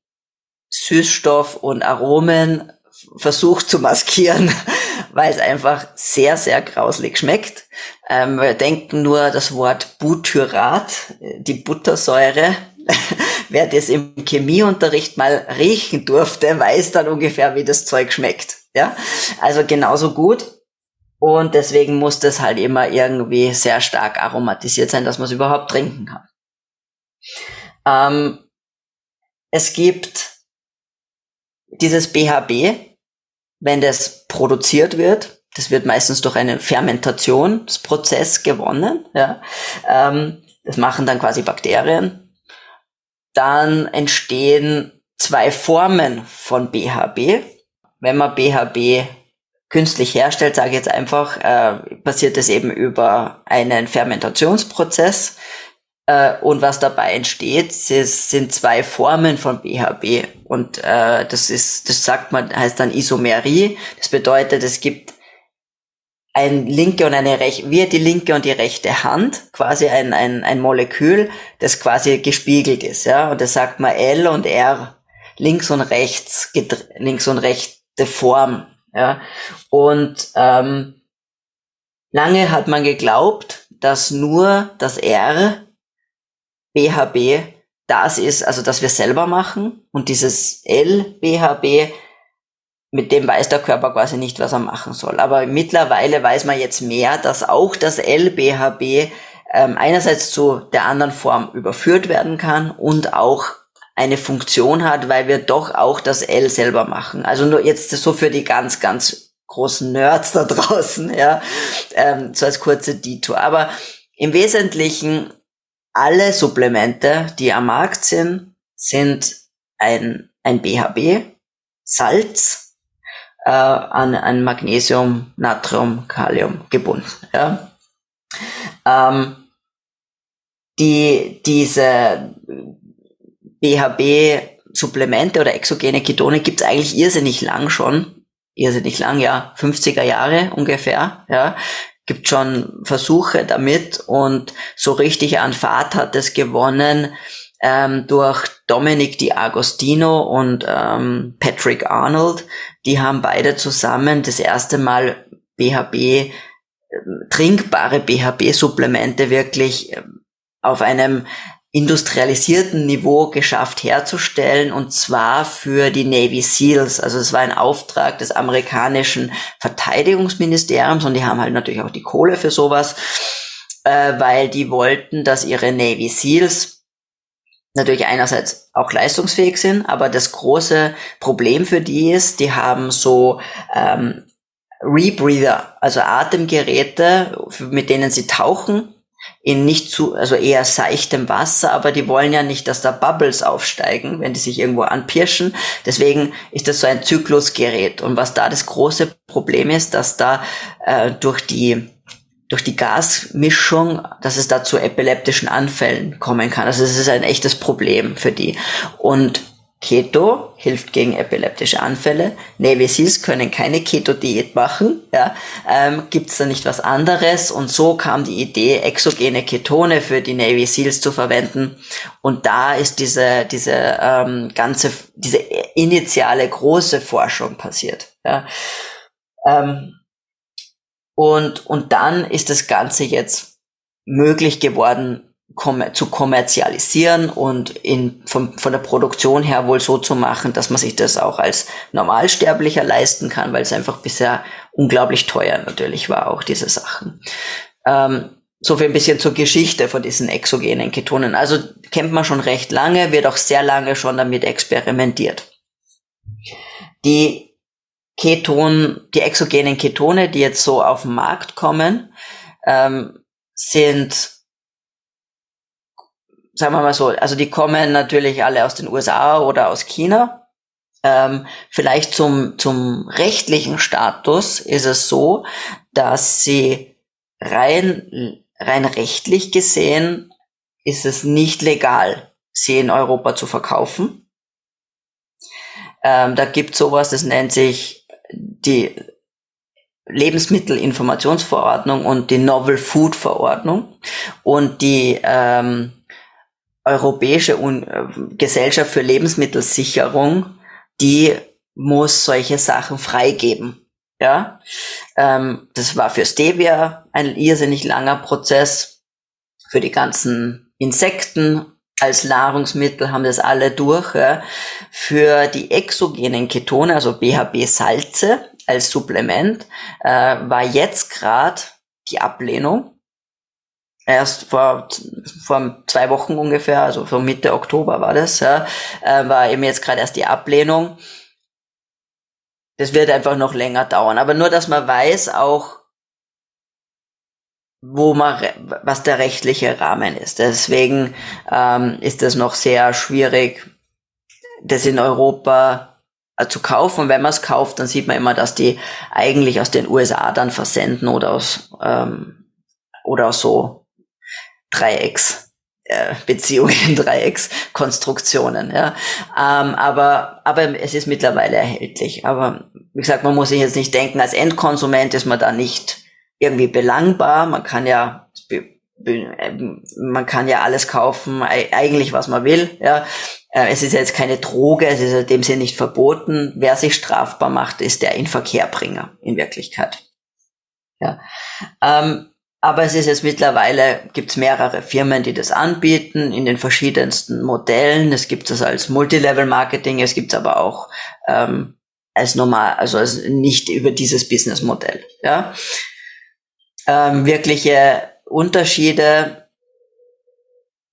Süßstoff und Aromen versucht zu maskieren, [laughs] weil es einfach sehr, sehr grauslig schmeckt. Ähm, wir denken nur das Wort Butyrat, die Buttersäure, [laughs] wer das im Chemieunterricht mal riechen durfte, weiß dann ungefähr, wie das Zeug schmeckt. Ja, also genauso gut. Und deswegen muss das halt immer irgendwie sehr stark aromatisiert sein, dass man es überhaupt trinken kann. Ähm, es gibt dieses BHB, wenn das produziert wird, Das wird meistens durch einen Fermentationsprozess gewonnen. Ja. Ähm, das machen dann quasi Bakterien. Dann entstehen zwei Formen von BHB. Wenn man BHB künstlich herstellt, sage ich jetzt einfach, äh, passiert es eben über einen Fermentationsprozess. Äh, und was dabei entsteht, sind zwei Formen von BHB. Und äh, das ist, das sagt man, heißt dann Isomerie. Das bedeutet, es gibt ein linke und eine rechte, wie die linke und die rechte Hand, quasi ein, ein, ein Molekül, das quasi gespiegelt ist, ja. Und das sagt man L und R, links und rechts, links und rechte Form, ja. Und ähm, lange hat man geglaubt, dass nur das R BHB das ist, also dass wir selber machen und dieses L BHB mit dem weiß der Körper quasi nicht, was er machen soll. Aber mittlerweile weiß man jetzt mehr, dass auch das LBHB ähm, einerseits zu der anderen Form überführt werden kann und auch eine Funktion hat, weil wir doch auch das L selber machen. Also nur jetzt so für die ganz, ganz großen Nerds da [laughs] draußen, ja, ähm, so als kurze Detour. Aber im Wesentlichen alle Supplemente, die am Markt sind, sind ein, ein BHB, Salz, äh, an, an Magnesium, Natrium, Kalium gebunden. Ja? Ähm, die, diese BHB-Supplemente oder exogene Ketone gibt's eigentlich irrsinnig lang schon. Irrsinnig lang, ja, 50er Jahre ungefähr, ja. Gibt schon Versuche damit und so richtig an Fahrt hat es gewonnen ähm, durch Dominic Di Agostino und ähm, Patrick Arnold. Die haben beide zusammen das erste Mal BHB, äh, trinkbare BHB-Supplemente wirklich äh, auf einem industrialisierten Niveau geschafft herzustellen und zwar für die Navy SEALs. Also es war ein Auftrag des amerikanischen Verteidigungsministeriums und die haben halt natürlich auch die Kohle für sowas, äh, weil die wollten, dass ihre Navy SEALs natürlich einerseits auch leistungsfähig sind, aber das große Problem für die ist, die haben so ähm, Rebreather, also Atemgeräte, mit denen sie tauchen in nicht zu, also eher seichtem Wasser, aber die wollen ja nicht, dass da Bubbles aufsteigen, wenn die sich irgendwo anpirschen. Deswegen ist das so ein Zyklusgerät. Und was da das große Problem ist, dass da äh, durch die durch die Gasmischung, dass es da zu epileptischen Anfällen kommen kann. Also es ist ein echtes Problem für die. Und Keto hilft gegen epileptische Anfälle. Navy Seals können keine Keto-Diät machen. Ja. Ähm, Gibt es da nicht was anderes? Und so kam die Idee, exogene Ketone für die Navy Seals zu verwenden. Und da ist diese, diese ähm, ganze, diese initiale große Forschung passiert. Ja. Ähm, und, und dann ist das Ganze jetzt möglich geworden, zu kommerzialisieren und in, von, von der Produktion her wohl so zu machen, dass man sich das auch als Normalsterblicher leisten kann, weil es einfach bisher unglaublich teuer natürlich war, auch diese Sachen. Ähm, so viel ein bisschen zur Geschichte von diesen exogenen Ketonen. Also kennt man schon recht lange, wird auch sehr lange schon damit experimentiert. Die Keton, die exogenen Ketone, die jetzt so auf den Markt kommen, ähm, sind, sagen wir mal so, also die kommen natürlich alle aus den USA oder aus China. Ähm, vielleicht zum, zum rechtlichen Status ist es so, dass sie rein, rein rechtlich gesehen ist es nicht legal, sie in Europa zu verkaufen. Ähm, da gibt sowas, das nennt sich die Lebensmittelinformationsverordnung und die Novel Food Verordnung und die ähm, Europäische Un äh, Gesellschaft für Lebensmittelsicherung, die muss solche Sachen freigeben. Ja, ähm, das war für Stevia ein irrsinnig langer Prozess. Für die ganzen Insekten als Nahrungsmittel haben das alle durch. Ja. Für die exogenen Ketone, also BHB-Salze als Supplement, äh, war jetzt gerade die Ablehnung. Erst vor, vor zwei Wochen ungefähr, also so Mitte Oktober war das, ja, äh, war eben jetzt gerade erst die Ablehnung. das wird einfach noch länger dauern. Aber nur, dass man weiß auch, wo man, was der rechtliche Rahmen ist. Deswegen ähm, ist es noch sehr schwierig, das in Europa äh, zu kaufen. Und wenn man es kauft, dann sieht man immer, dass die eigentlich aus den USA dann versenden oder aus ähm, oder so Dreiecks. Äh, Beziehungen, Dreieckskonstruktionen, ja. Ähm, aber, aber es ist mittlerweile erhältlich. Aber wie gesagt, man muss sich jetzt nicht denken, als Endkonsument ist man da nicht irgendwie belangbar. Man kann ja, man kann ja alles kaufen, eigentlich was man will, ja. Äh, es ist jetzt keine Droge, es ist in dem Sinne nicht verboten. Wer sich strafbar macht, ist der Inverkehrbringer in Wirklichkeit. Ja. Ähm, aber es ist jetzt mittlerweile, gibt es mehrere Firmen, die das anbieten in den verschiedensten Modellen. Es gibt es als Multilevel-Marketing, es gibt es aber auch ähm, als normal, also als nicht über dieses Businessmodell. Ja ähm, wirkliche Unterschiede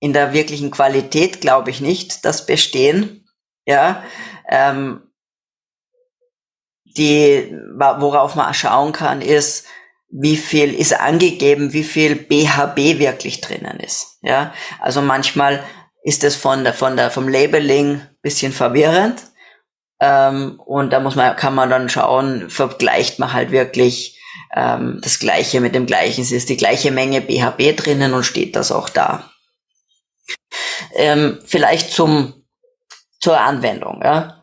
in der wirklichen Qualität glaube ich nicht, dass bestehen. Ja, ähm, die, worauf man schauen kann, ist, wie viel ist angegeben, wie viel BHB wirklich drinnen ist. Ja, also manchmal ist es von der, von der, vom Labeling bisschen verwirrend. Ähm, und da muss man, kann man dann schauen, vergleicht man halt wirklich ähm, das Gleiche mit dem Gleichen. Es ist die gleiche Menge BHB drinnen und steht das auch da. Ähm, vielleicht zum, zur Anwendung. Ja.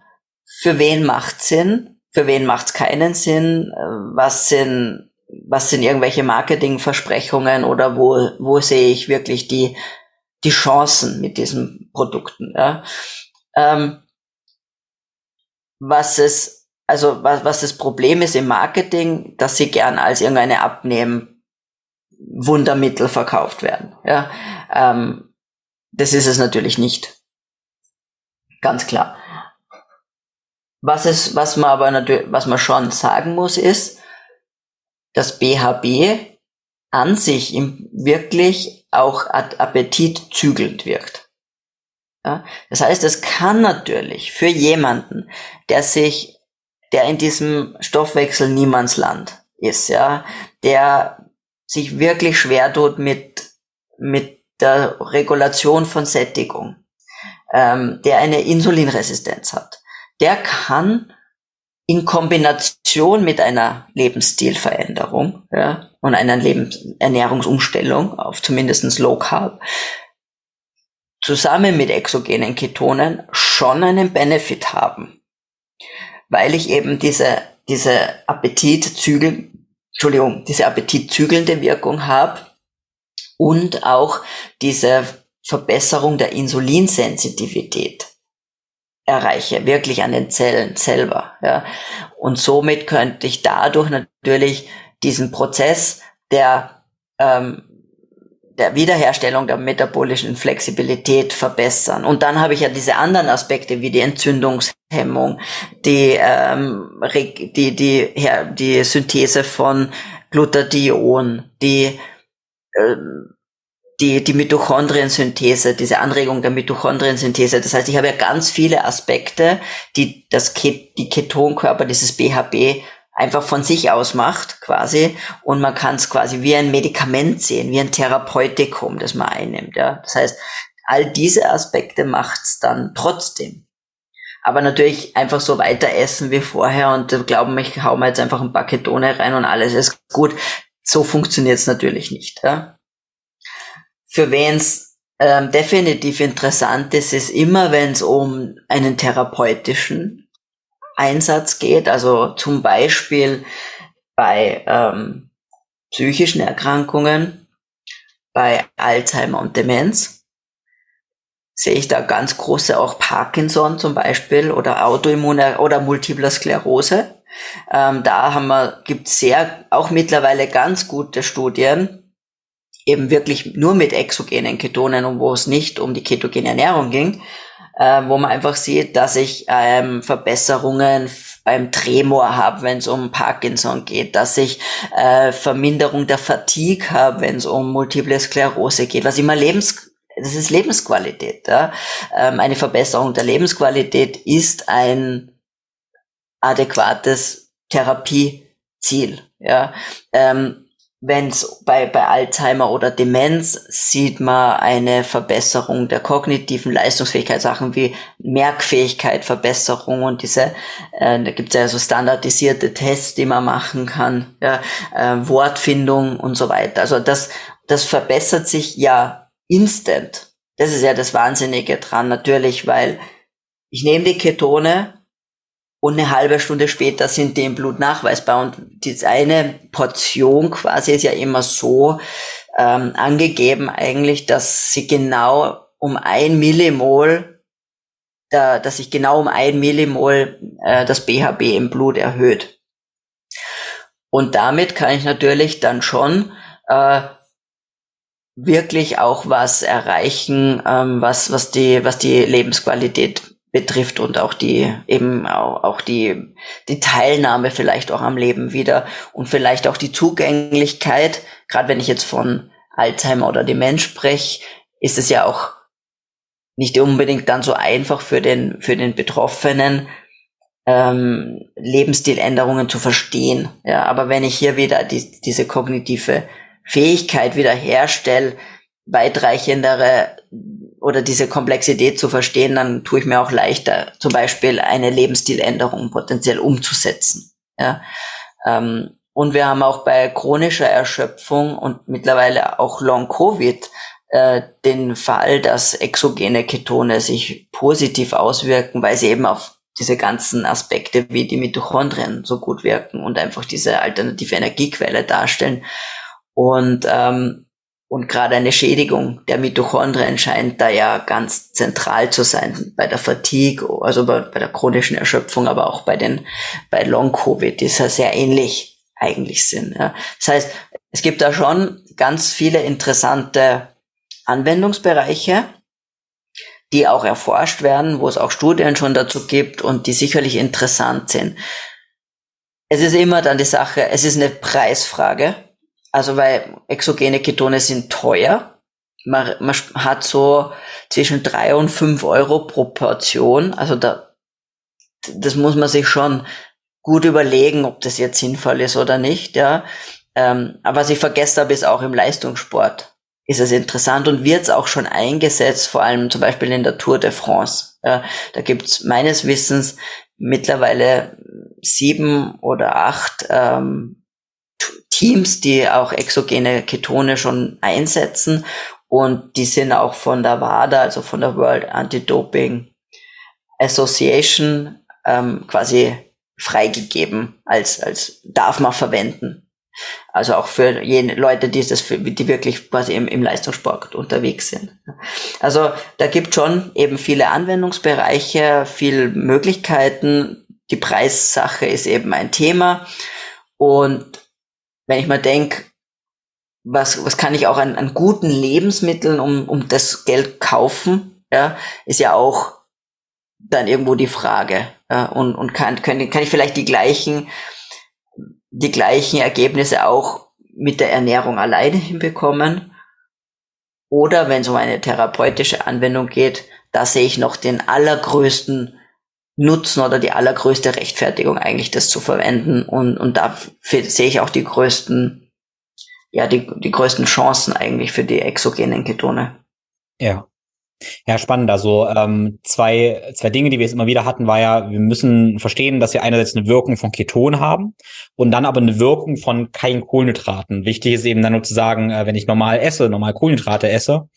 Für wen macht Sinn? Für wen macht es keinen Sinn? Äh, was sind, was sind irgendwelche Marketingversprechungen oder wo, wo sehe ich wirklich die, die Chancen mit diesen Produkten? Ja. Ähm, was es also was, was das Problem ist im Marketing, dass sie gern als irgendeine Abnehmen Wundermittel verkauft werden. Ja, ähm, das ist es natürlich nicht. Ganz klar. Was es, was man aber natürlich, was man schon sagen muss, ist, dass BHB an sich wirklich auch appetitzügelnd wirkt. Ja? Das heißt, es kann natürlich für jemanden, der sich der in diesem Stoffwechsel Niemandsland ist, ja, der sich wirklich schwer tut mit, mit der Regulation von Sättigung, ähm, der eine Insulinresistenz hat, der kann in Kombination mit einer Lebensstilveränderung ja, und einer Lebens Ernährungsumstellung auf zumindestens Low Carb zusammen mit exogenen Ketonen schon einen Benefit haben. Weil ich eben diese, diese Appetitzügel, Entschuldigung, diese appetitzügelnde Wirkung habe und auch diese Verbesserung der Insulinsensitivität erreiche, wirklich an den Zellen selber. Ja. Und somit könnte ich dadurch natürlich diesen Prozess der ähm, der Wiederherstellung der metabolischen Flexibilität verbessern. Und dann habe ich ja diese anderen Aspekte wie die Entzündungshemmung, die, ähm, die, die, ja, die Synthese von Glutathion, die, äh, die, die Mitochondriensynthese, diese Anregung der Mitochondriensynthese. Das heißt, ich habe ja ganz viele Aspekte, die das Ket die Ketonkörper, dieses BHB einfach von sich aus macht quasi und man kann es quasi wie ein Medikament sehen, wie ein Therapeutikum, das man einnimmt. Ja? Das heißt, all diese Aspekte macht's dann trotzdem. Aber natürlich einfach so weiter essen wie vorher und glauben, ich hau mir jetzt einfach ein paar Ketone rein und alles ist gut. So funktioniert's natürlich nicht. Ja? Für wen's ähm, definitiv interessant ist, ist immer, wenn es um einen therapeutischen Einsatz geht, also zum Beispiel bei ähm, psychischen Erkrankungen, bei Alzheimer und Demenz, sehe ich da ganz große auch Parkinson zum Beispiel oder Autoimmune oder Multiple Sklerose. Ähm, da haben wir, gibt sehr, auch mittlerweile ganz gute Studien, eben wirklich nur mit exogenen Ketonen und wo es nicht um die ketogene Ernährung ging, äh, wo man einfach sieht, dass ich ähm, Verbesserungen beim Tremor habe, wenn es um Parkinson geht, dass ich äh, Verminderung der Fatigue habe, wenn es um Multiple Sklerose geht, was immer Lebens das ist Lebensqualität. Ja? Ähm, eine Verbesserung der Lebensqualität ist ein adäquates Therapieziel. Ja, ähm, wenn es bei, bei Alzheimer oder Demenz sieht man eine Verbesserung der kognitiven Leistungsfähigkeit, Sachen wie Merkfähigkeit, Verbesserung und diese, äh, da gibt es ja so standardisierte Tests, die man machen kann, ja, äh, Wortfindung und so weiter. Also das, das verbessert sich ja instant. Das ist ja das Wahnsinnige dran, natürlich, weil ich nehme die Ketone und eine halbe Stunde später sind die im Blut nachweisbar. Und diese eine Portion quasi ist ja immer so ähm, angegeben eigentlich, dass sie genau um ein Millimol, da, dass sich genau um ein Millimol äh, das BHB im Blut erhöht. Und damit kann ich natürlich dann schon äh, wirklich auch was erreichen, ähm, was, was, die, was die Lebensqualität betrifft und auch die eben auch, auch die die Teilnahme vielleicht auch am Leben wieder und vielleicht auch die Zugänglichkeit. Gerade wenn ich jetzt von Alzheimer oder Demenz spreche ist es ja auch nicht unbedingt dann so einfach für den für den Betroffenen ähm, Lebensstiländerungen zu verstehen. Ja aber wenn ich hier wieder die, diese kognitive Fähigkeit wieder herstelle weitreichendere oder diese Komplexität zu verstehen, dann tue ich mir auch leichter, zum Beispiel eine Lebensstiländerung potenziell umzusetzen. Ja. Ähm, und wir haben auch bei chronischer Erschöpfung und mittlerweile auch Long-Covid äh, den Fall, dass exogene Ketone sich positiv auswirken, weil sie eben auf diese ganzen Aspekte wie die Mitochondrien so gut wirken und einfach diese alternative Energiequelle darstellen. Und ähm, und gerade eine Schädigung der Mitochondrien scheint da ja ganz zentral zu sein bei der Fatigue, also bei, bei der chronischen Erschöpfung, aber auch bei den bei Long Covid, die ja sehr ähnlich eigentlich sind. Ja. Das heißt, es gibt da schon ganz viele interessante Anwendungsbereiche, die auch erforscht werden, wo es auch Studien schon dazu gibt und die sicherlich interessant sind. Es ist immer dann die Sache, es ist eine Preisfrage also weil exogene Ketone sind teuer. Man, man hat so zwischen drei und fünf Euro pro Portion. Also da, das muss man sich schon gut überlegen, ob das jetzt sinnvoll ist oder nicht. Ja. Ähm, aber was ich vergessen habe, ist auch im Leistungssport ist es interessant und wird es auch schon eingesetzt, vor allem zum Beispiel in der Tour de France. Ja, da gibt's meines Wissens mittlerweile sieben oder acht ähm, Teams, die auch exogene Ketone schon einsetzen und die sind auch von der WADA, also von der World Anti-Doping Association, ähm, quasi freigegeben, als, als darf man verwenden. Also auch für jene Leute, die das die wirklich quasi im, im Leistungssport unterwegs sind. Also da gibt schon eben viele Anwendungsbereiche, viele Möglichkeiten. Die Preissache ist eben ein Thema. Und wenn ich mal denke, was, was kann ich auch an, an guten Lebensmitteln um, um das Geld kaufen, ja, ist ja auch dann irgendwo die Frage. Ja, und und kann, kann, kann ich vielleicht die gleichen, die gleichen Ergebnisse auch mit der Ernährung alleine hinbekommen? Oder wenn es um eine therapeutische Anwendung geht, da sehe ich noch den allergrößten Nutzen oder die allergrößte Rechtfertigung eigentlich, das zu verwenden. Und, und da sehe ich auch die größten, ja, die, die größten Chancen eigentlich für die exogenen Ketone. Ja. Ja, spannend. Also ähm, zwei, zwei Dinge, die wir jetzt immer wieder hatten, war ja, wir müssen verstehen, dass wir einerseits eine Wirkung von Keton haben und dann aber eine Wirkung von keinen Kohlenhydraten. Wichtig ist eben dann nur zu sagen, äh, wenn ich normal esse, normal Kohlenhydrate esse,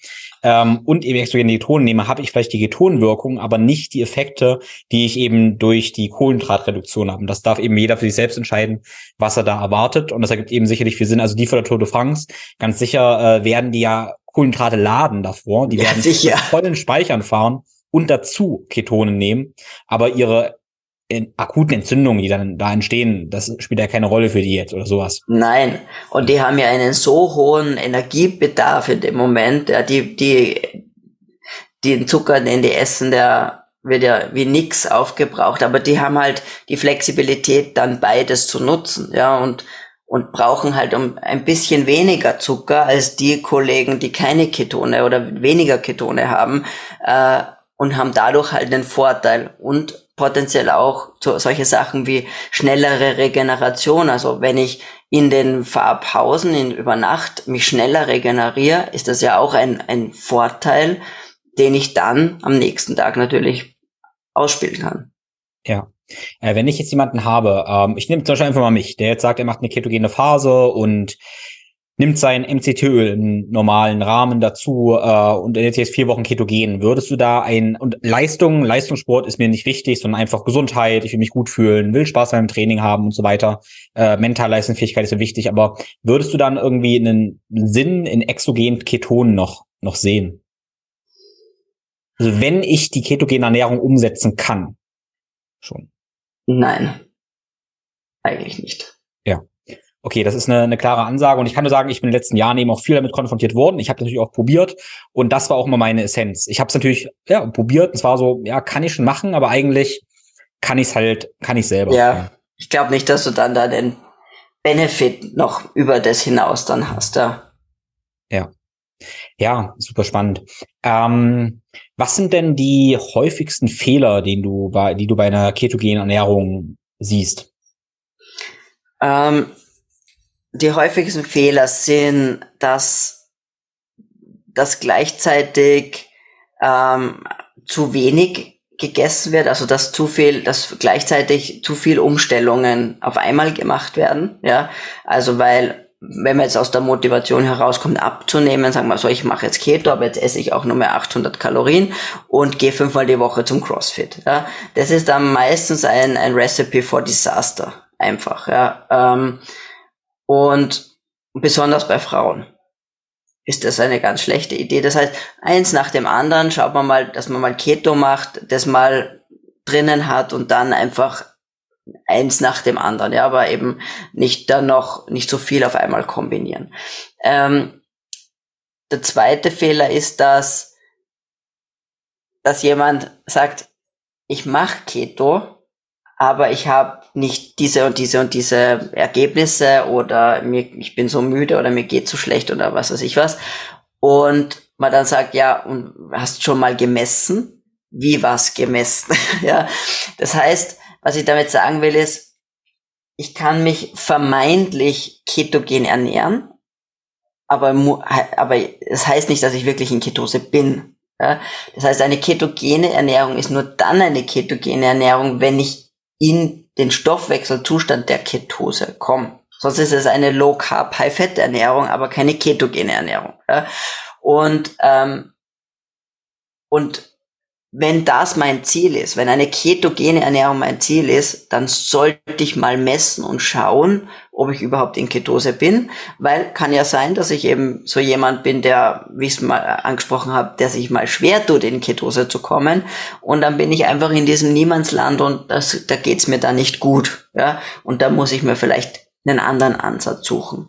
ähm, und eben exogene Ketonen nehme, habe ich vielleicht die Ketonwirkung, aber nicht die Effekte, die ich eben durch die Kohlenhydratreduktion habe. Und das darf eben jeder für sich selbst entscheiden, was er da erwartet. Und das ergibt eben sicherlich viel Sinn. Also die von der Tour de France, ganz sicher äh, werden die ja Kohlenhydrate laden davor. Die ja, werden sicher. vollen Speichern fahren und dazu Ketonen nehmen. Aber ihre in akuten Entzündungen, die dann da entstehen, das spielt ja keine Rolle für die jetzt oder sowas. Nein, und die haben ja einen so hohen Energiebedarf in dem Moment, ja, die, die, den Zucker, den die essen, der wird ja wie nix aufgebraucht, aber die haben halt die Flexibilität, dann beides zu nutzen, ja, und, und brauchen halt um ein bisschen weniger Zucker als die Kollegen, die keine Ketone oder weniger Ketone haben, äh, und haben dadurch halt den Vorteil und potenziell auch so, solche Sachen wie schnellere Regeneration. Also wenn ich in den Fahrpausen in, über Nacht mich schneller regeneriere, ist das ja auch ein, ein Vorteil, den ich dann am nächsten Tag natürlich ausspielen kann. Ja. Äh, wenn ich jetzt jemanden habe, ähm, ich nehme zum Beispiel einfach mal mich, der jetzt sagt, er macht eine ketogene Phase und nimmt sein MCT-Öl im normalen Rahmen dazu äh, und jetzt jetzt vier Wochen ketogen, würdest du da ein und Leistung, Leistungssport ist mir nicht wichtig, sondern einfach Gesundheit, ich will mich gut fühlen, will Spaß beim Training haben und so weiter. Äh, Mentalleistungsfähigkeit ist mir wichtig, aber würdest du dann irgendwie einen Sinn in exogenen Ketonen noch noch sehen? Also wenn ich die ketogene Ernährung umsetzen kann, schon. Nein, eigentlich nicht. Ja. Okay, das ist eine, eine klare Ansage und ich kann nur sagen, ich bin in den letzten Jahren eben auch viel damit konfrontiert worden. Ich habe natürlich auch probiert und das war auch immer meine Essenz. Ich habe es natürlich ja probiert. Es war so, ja, kann ich schon machen, aber eigentlich kann ich es halt, kann ich selber. Ja, ich glaube nicht, dass du dann da den Benefit noch über das hinaus dann hast. Ja. Ja. Ja, super spannend. Ähm, was sind denn die häufigsten Fehler, den du bei, die du bei einer ketogenen Ernährung siehst? Ähm, die häufigsten Fehler sind, dass, dass gleichzeitig ähm, zu wenig gegessen wird, also dass zu viel, dass gleichzeitig zu viel Umstellungen auf einmal gemacht werden, ja, also weil wenn man jetzt aus der Motivation herauskommt, abzunehmen, sagen wir so, ich mache jetzt Keto, aber jetzt esse ich auch nur mehr 800 Kalorien und gehe fünfmal die Woche zum CrossFit. Ja, das ist dann meistens ein, ein Recipe for Disaster, einfach. Ja, ähm, und besonders bei Frauen ist das eine ganz schlechte Idee. Das heißt, eins nach dem anderen schaut man mal, dass man mal Keto macht, das mal drinnen hat und dann einfach eins nach dem anderen, ja, aber eben nicht dann noch nicht so viel auf einmal kombinieren. Ähm, der zweite Fehler ist, dass, dass jemand sagt, ich mache Keto, aber ich habe nicht diese und diese und diese Ergebnisse oder mir, ich bin so müde oder mir geht so schlecht oder was weiß ich was. Und man dann sagt, ja, und hast schon mal gemessen? Wie was gemessen? [laughs] ja, das heißt, was ich damit sagen will, ist, ich kann mich vermeintlich ketogen ernähren, aber, aber es heißt nicht, dass ich wirklich in Ketose bin. Ja? Das heißt, eine ketogene Ernährung ist nur dann eine ketogene Ernährung, wenn ich in den Stoffwechselzustand der Ketose komme. Sonst ist es eine Low Carb High Fat Ernährung, aber keine ketogene Ernährung. Ja? Und ähm, und wenn das mein Ziel ist, wenn eine ketogene Ernährung mein Ziel ist, dann sollte ich mal messen und schauen, ob ich überhaupt in Ketose bin, weil kann ja sein, dass ich eben so jemand bin, der, wie ich es mal angesprochen habe, der sich mal schwer tut, in Ketose zu kommen und dann bin ich einfach in diesem Niemandsland und das, da geht's mir dann nicht gut, ja, und da muss ich mir vielleicht einen anderen Ansatz suchen.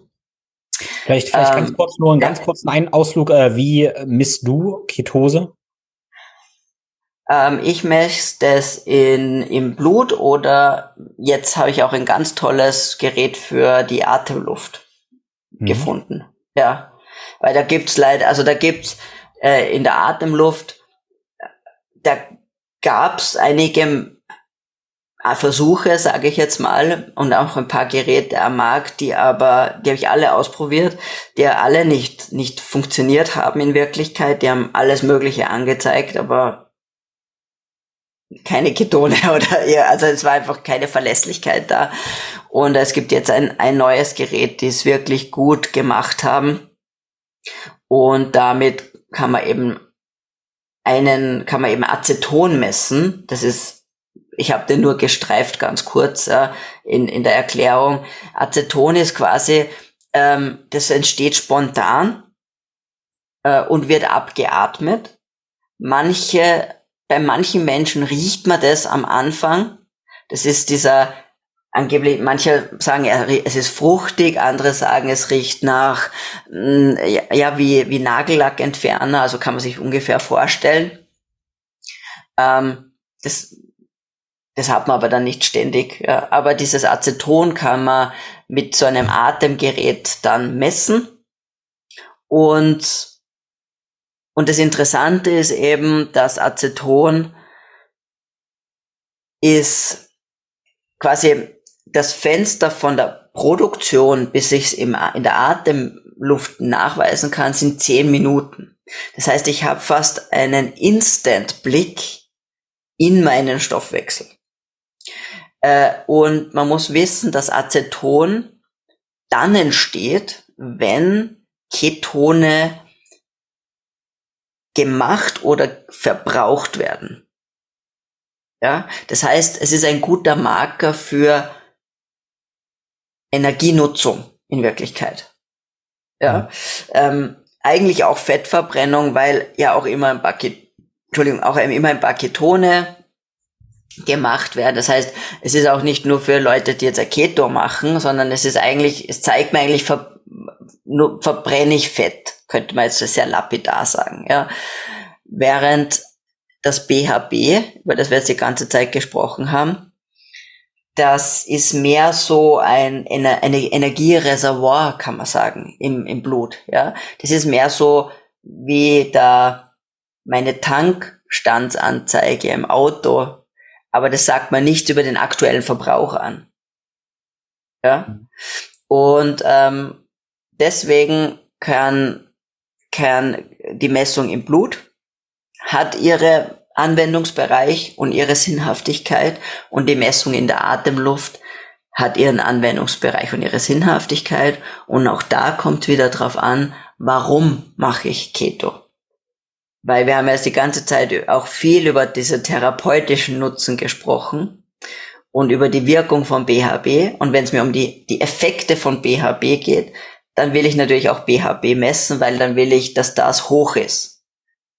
Vielleicht, vielleicht ähm, ganz kurz nur einen ja. ganz kurzen Ausflug, äh, wie misst du Ketose? Ähm, ich messe das in, im Blut oder jetzt habe ich auch ein ganz tolles Gerät für die Atemluft mhm. gefunden. Ja, weil da gibt's leider, also da gibt's äh, in der Atemluft, da gab's einige äh, Versuche, sage ich jetzt mal, und auch ein paar Geräte am Markt, die aber, die habe ich alle ausprobiert, die alle nicht, nicht funktioniert haben in Wirklichkeit. Die haben alles Mögliche angezeigt, aber keine Ketone [laughs] oder ja, also es war einfach keine Verlässlichkeit da. Und es gibt jetzt ein, ein neues Gerät, die es wirklich gut gemacht haben. Und damit kann man eben einen, kann man eben Aceton messen. Das ist, ich habe den nur gestreift ganz kurz äh, in, in der Erklärung. Aceton ist quasi, ähm, das entsteht spontan äh, und wird abgeatmet. Manche bei manchen Menschen riecht man das am Anfang. Das ist dieser angeblich, manche sagen, es ist fruchtig, andere sagen, es riecht nach, mm, ja, wie, wie Nagellackentferner, also kann man sich ungefähr vorstellen. Ähm, das, das hat man aber dann nicht ständig. Aber dieses Aceton kann man mit so einem Atemgerät dann messen. Und und das Interessante ist eben, dass Aceton ist quasi das Fenster von der Produktion, bis ich es in der Atemluft nachweisen kann, sind zehn Minuten. Das heißt, ich habe fast einen Instant-Blick in meinen Stoffwechsel. Äh, und man muss wissen, dass Aceton dann entsteht, wenn Ketone gemacht oder verbraucht werden. Ja, das heißt, es ist ein guter Marker für Energienutzung in Wirklichkeit. Ja, mhm. ähm, eigentlich auch Fettverbrennung, weil ja auch immer ein paar, Entschuldigung, auch immer ein paar Ketone gemacht werden. Das heißt, es ist auch nicht nur für Leute, die jetzt ein Keto machen, sondern es ist eigentlich, es zeigt mir eigentlich, ver, nur verbrenne ich Fett, könnte man jetzt sehr lapidar sagen, ja. Während das BHB, über das wir jetzt die ganze Zeit gesprochen haben, das ist mehr so ein eine Energiereservoir, kann man sagen, im, im Blut, ja. Das ist mehr so wie da meine Tankstandsanzeige im Auto aber das sagt man nicht über den aktuellen Verbrauch an. Ja. Mhm. Und ähm, deswegen kann, kann die Messung im Blut hat ihre Anwendungsbereich und ihre Sinnhaftigkeit und die Messung in der Atemluft hat ihren Anwendungsbereich und ihre Sinnhaftigkeit und auch da kommt wieder drauf an, warum mache ich Keto? Weil wir haben jetzt die ganze Zeit auch viel über diese therapeutischen Nutzen gesprochen und über die Wirkung von BHB. Und wenn es mir um die, die Effekte von BHB geht, dann will ich natürlich auch BHB messen, weil dann will ich, dass das hoch ist.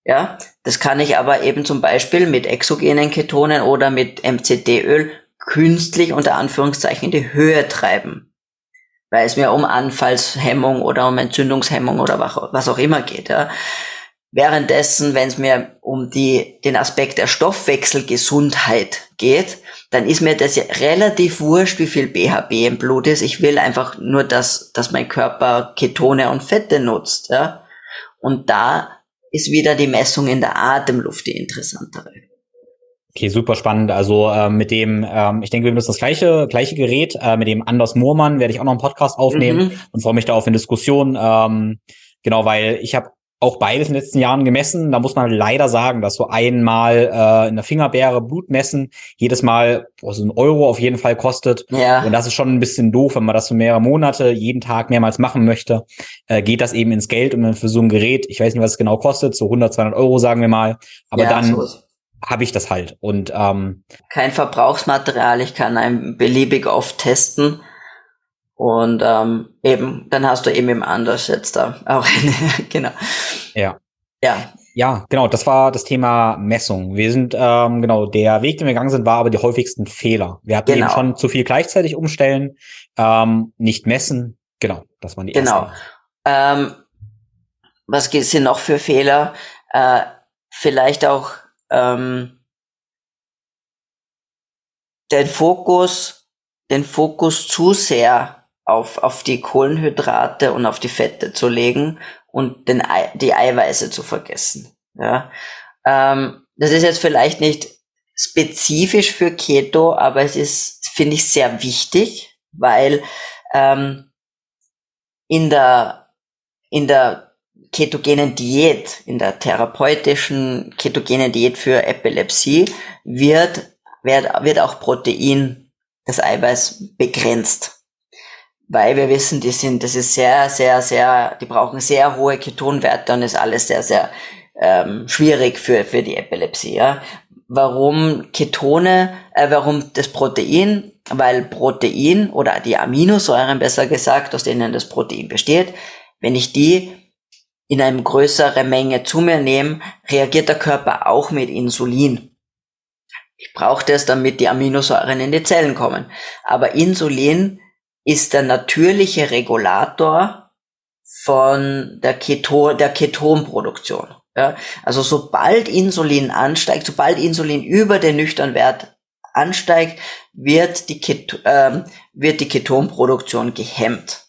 Ja, das kann ich aber eben zum Beispiel mit exogenen Ketonen oder mit MCT-Öl künstlich unter Anführungszeichen in die Höhe treiben. Weil es mir um Anfallshemmung oder um Entzündungshemmung oder was auch immer geht. Ja. Währenddessen, wenn es mir um die, den Aspekt der Stoffwechselgesundheit geht, dann ist mir das ja relativ wurscht, wie viel BHB im Blut ist. Ich will einfach nur, dass, dass mein Körper Ketone und Fette nutzt. Ja? Und da ist wieder die Messung in der Atemluft die interessantere. Okay, super spannend. Also äh, mit dem, ähm, ich denke, wir benutzen das gleiche, gleiche Gerät. Äh, mit dem Anders Moormann werde ich auch noch einen Podcast aufnehmen mhm. und freue mich da auf eine Diskussion. Ähm, genau, weil ich habe auch beides in den letzten Jahren gemessen. Da muss man leider sagen, dass so einmal äh, in der Fingerbeere Blut messen jedes Mal also ein Euro auf jeden Fall kostet. Ja. Und das ist schon ein bisschen doof, wenn man das für mehrere Monate jeden Tag mehrmals machen möchte. Äh, geht das eben ins Geld und dann für so ein Gerät, ich weiß nicht, was es genau kostet, so 100, 200 Euro sagen wir mal. Aber ja, dann so habe ich das halt. Und ähm, kein Verbrauchsmaterial, ich kann ein beliebig oft testen. Und ähm, eben, dann hast du eben im Anders jetzt da auch eine, [laughs] genau. Ja. Ja. Ja, genau, das war das Thema Messung. Wir sind, ähm, genau, der Weg, den wir gegangen sind, war aber die häufigsten Fehler. Wir hatten genau. eben schon zu viel gleichzeitig umstellen, ähm, nicht messen. Genau, das waren die genau. ersten. Genau. Ähm, was hier noch für Fehler? Äh, vielleicht auch ähm, den Fokus, den Fokus zu sehr auf, auf die Kohlenhydrate und auf die Fette zu legen und den, die Eiweiße zu vergessen. Ja? Ähm, das ist jetzt vielleicht nicht spezifisch für Keto, aber es ist, finde ich, sehr wichtig, weil ähm, in der in der ketogenen Diät, in der therapeutischen ketogenen Diät für Epilepsie wird, wird, wird auch Protein, das Eiweiß begrenzt weil wir wissen, die sind, das ist sehr, sehr, sehr, die brauchen sehr hohe Ketonwerte und ist alles sehr, sehr ähm, schwierig für, für die Epilepsie. Ja? Warum Ketone, äh, warum das Protein? Weil Protein oder die Aminosäuren besser gesagt, aus denen das Protein besteht, wenn ich die in eine größere Menge zu mir nehme, reagiert der Körper auch mit Insulin. Ich brauche das, damit die Aminosäuren in die Zellen kommen. Aber Insulin ist der natürliche Regulator von der, Keto, der Ketonproduktion. Ja, also sobald Insulin ansteigt, sobald Insulin über den nüchternen Wert ansteigt, wird die, Ket ähm, wird die Ketonproduktion gehemmt.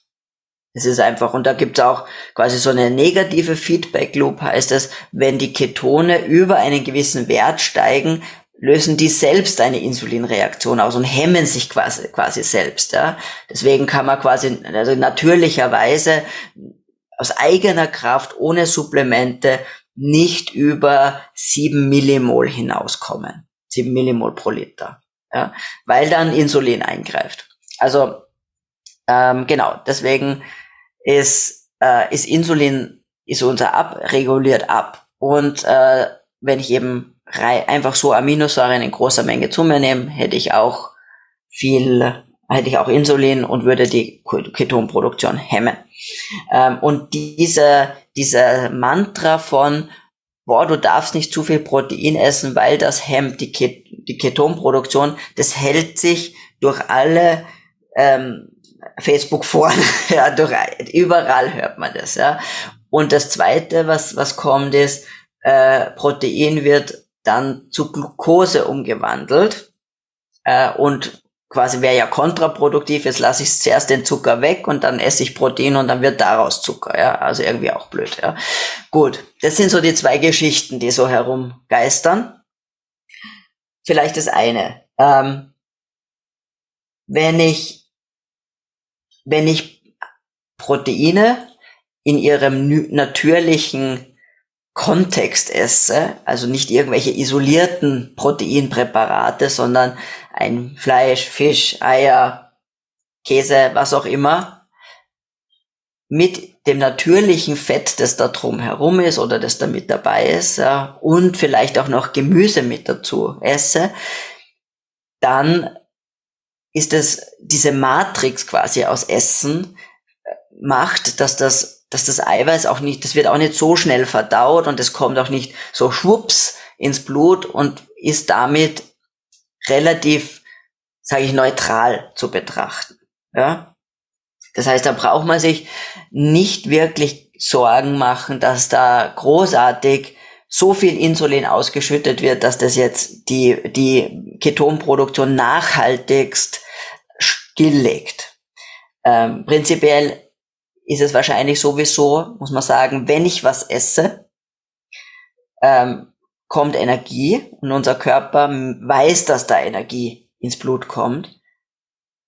Es ist einfach, und da gibt es auch quasi so eine negative Feedback Loop, heißt es, wenn die Ketone über einen gewissen Wert steigen, lösen die selbst eine Insulinreaktion aus und hemmen sich quasi, quasi selbst. Ja. Deswegen kann man quasi also natürlicherweise aus eigener Kraft ohne Supplemente nicht über sieben Millimol hinauskommen. sieben Millimol pro Liter. Ja, weil dann Insulin eingreift. Also ähm, genau, deswegen ist, äh, ist Insulin, ist unser ab, reguliert ab. Und äh, wenn ich eben einfach so Aminosäuren in großer Menge zu mir nehme, hätte ich auch viel, hätte ich auch Insulin und würde die Ketonproduktion hemmen. Ähm, und diese, diese Mantra von, boah, du darfst nicht zu viel Protein essen, weil das hemmt die, Ket die Ketonproduktion, das hält sich durch alle ähm, Facebook-Foren, [laughs] ja, durch, überall hört man das, ja. Und das zweite, was, was kommt, ist, äh, Protein wird dann zu Glucose umgewandelt äh, und quasi wäre ja kontraproduktiv, jetzt lasse ich zuerst den Zucker weg und dann esse ich Protein und dann wird daraus Zucker, ja, also irgendwie auch blöd, ja. Gut, das sind so die zwei Geschichten, die so herumgeistern. Vielleicht das eine. Ähm, wenn ich, wenn ich Proteine in ihrem natürlichen Kontext esse, also nicht irgendwelche isolierten Proteinpräparate, sondern ein Fleisch, Fisch, Eier, Käse, was auch immer, mit dem natürlichen Fett, das da drum herum ist oder das da mit dabei ist, ja, und vielleicht auch noch Gemüse mit dazu esse, dann ist es diese Matrix quasi aus Essen äh, macht, dass das dass das Eiweiß auch nicht, das wird auch nicht so schnell verdaut und es kommt auch nicht so schwupps ins Blut und ist damit relativ, sage ich, neutral zu betrachten. Ja? Das heißt, da braucht man sich nicht wirklich Sorgen machen, dass da großartig so viel Insulin ausgeschüttet wird, dass das jetzt die, die Ketonproduktion nachhaltigst stilllegt. Ähm, prinzipiell ist es wahrscheinlich sowieso, muss man sagen, wenn ich was esse, ähm, kommt Energie und unser Körper weiß, dass da Energie ins Blut kommt,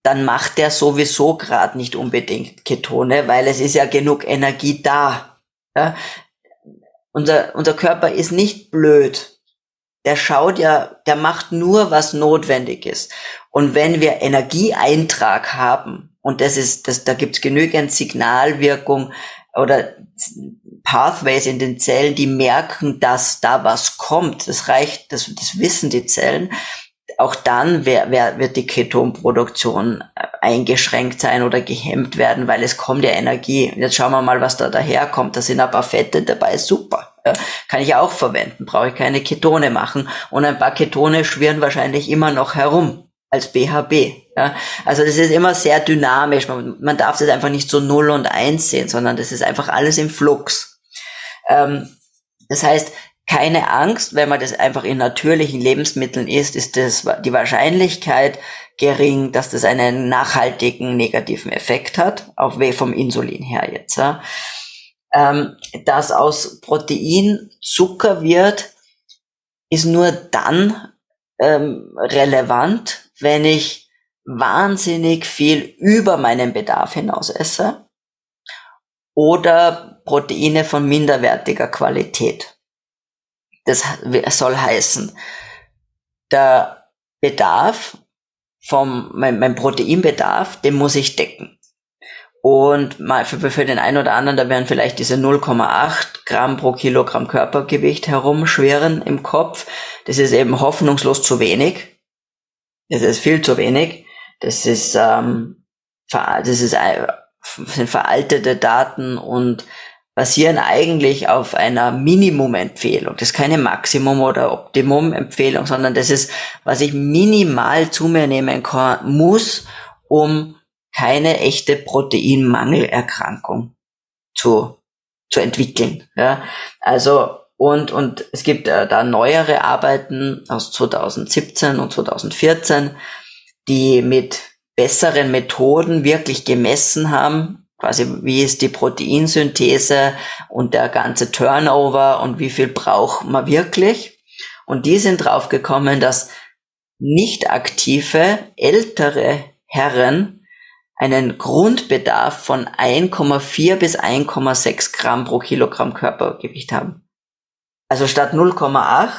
dann macht der sowieso gerade nicht unbedingt Ketone, weil es ist ja genug Energie da. Ja? Unser, unser Körper ist nicht blöd. Der schaut ja, der macht nur, was notwendig ist. Und wenn wir Energieeintrag haben, und das ist, das, da gibt's genügend Signalwirkung oder Pathways in den Zellen, die merken, dass da was kommt. Das reicht, das, das wissen die Zellen. Auch dann wer, wer, wird die Ketonproduktion äh, eingeschränkt sein oder gehemmt werden, weil es kommt ja Energie. Jetzt schauen wir mal, was da daherkommt. Da sind ein paar Fette dabei, super. Ja, kann ich auch verwenden, brauche ich keine Ketone machen. Und ein paar Ketone schwirren wahrscheinlich immer noch herum als BHB. Ja? Also das ist immer sehr dynamisch. Man, man darf das einfach nicht so null und eins sehen, sondern das ist einfach alles im Flux. Ähm, das heißt, keine Angst, wenn man das einfach in natürlichen Lebensmitteln isst, ist das die Wahrscheinlichkeit gering, dass das einen nachhaltigen negativen Effekt hat, auch weh vom Insulin her jetzt. Ja? Ähm, dass aus Protein Zucker wird, ist nur dann ähm, relevant, wenn ich wahnsinnig viel über meinen Bedarf hinaus esse oder Proteine von minderwertiger Qualität. Das soll heißen, der Bedarf vom, mein, mein Proteinbedarf, den muss ich decken. Und mal für, für den einen oder anderen, da werden vielleicht diese 0,8 Gramm pro Kilogramm Körpergewicht herumschweren im Kopf. Das ist eben hoffnungslos zu wenig. Das ist viel zu wenig. Das ist, ähm, das ist, sind veraltete Daten und basieren eigentlich auf einer Minimum-Empfehlung. Das ist keine Maximum- oder Optimum-Empfehlung, sondern das ist, was ich minimal zu mir nehmen kann, muss, um keine echte Proteinmangelerkrankung zu, zu entwickeln. Ja? Also und, und es gibt äh, da neuere Arbeiten aus 2017 und 2014, die mit besseren Methoden wirklich gemessen haben, quasi wie ist die Proteinsynthese und der ganze Turnover und wie viel braucht man wirklich. Und die sind draufgekommen, dass nicht aktive, ältere Herren einen Grundbedarf von 1,4 bis 1,6 Gramm pro Kilogramm Körpergewicht haben. Also statt 0,8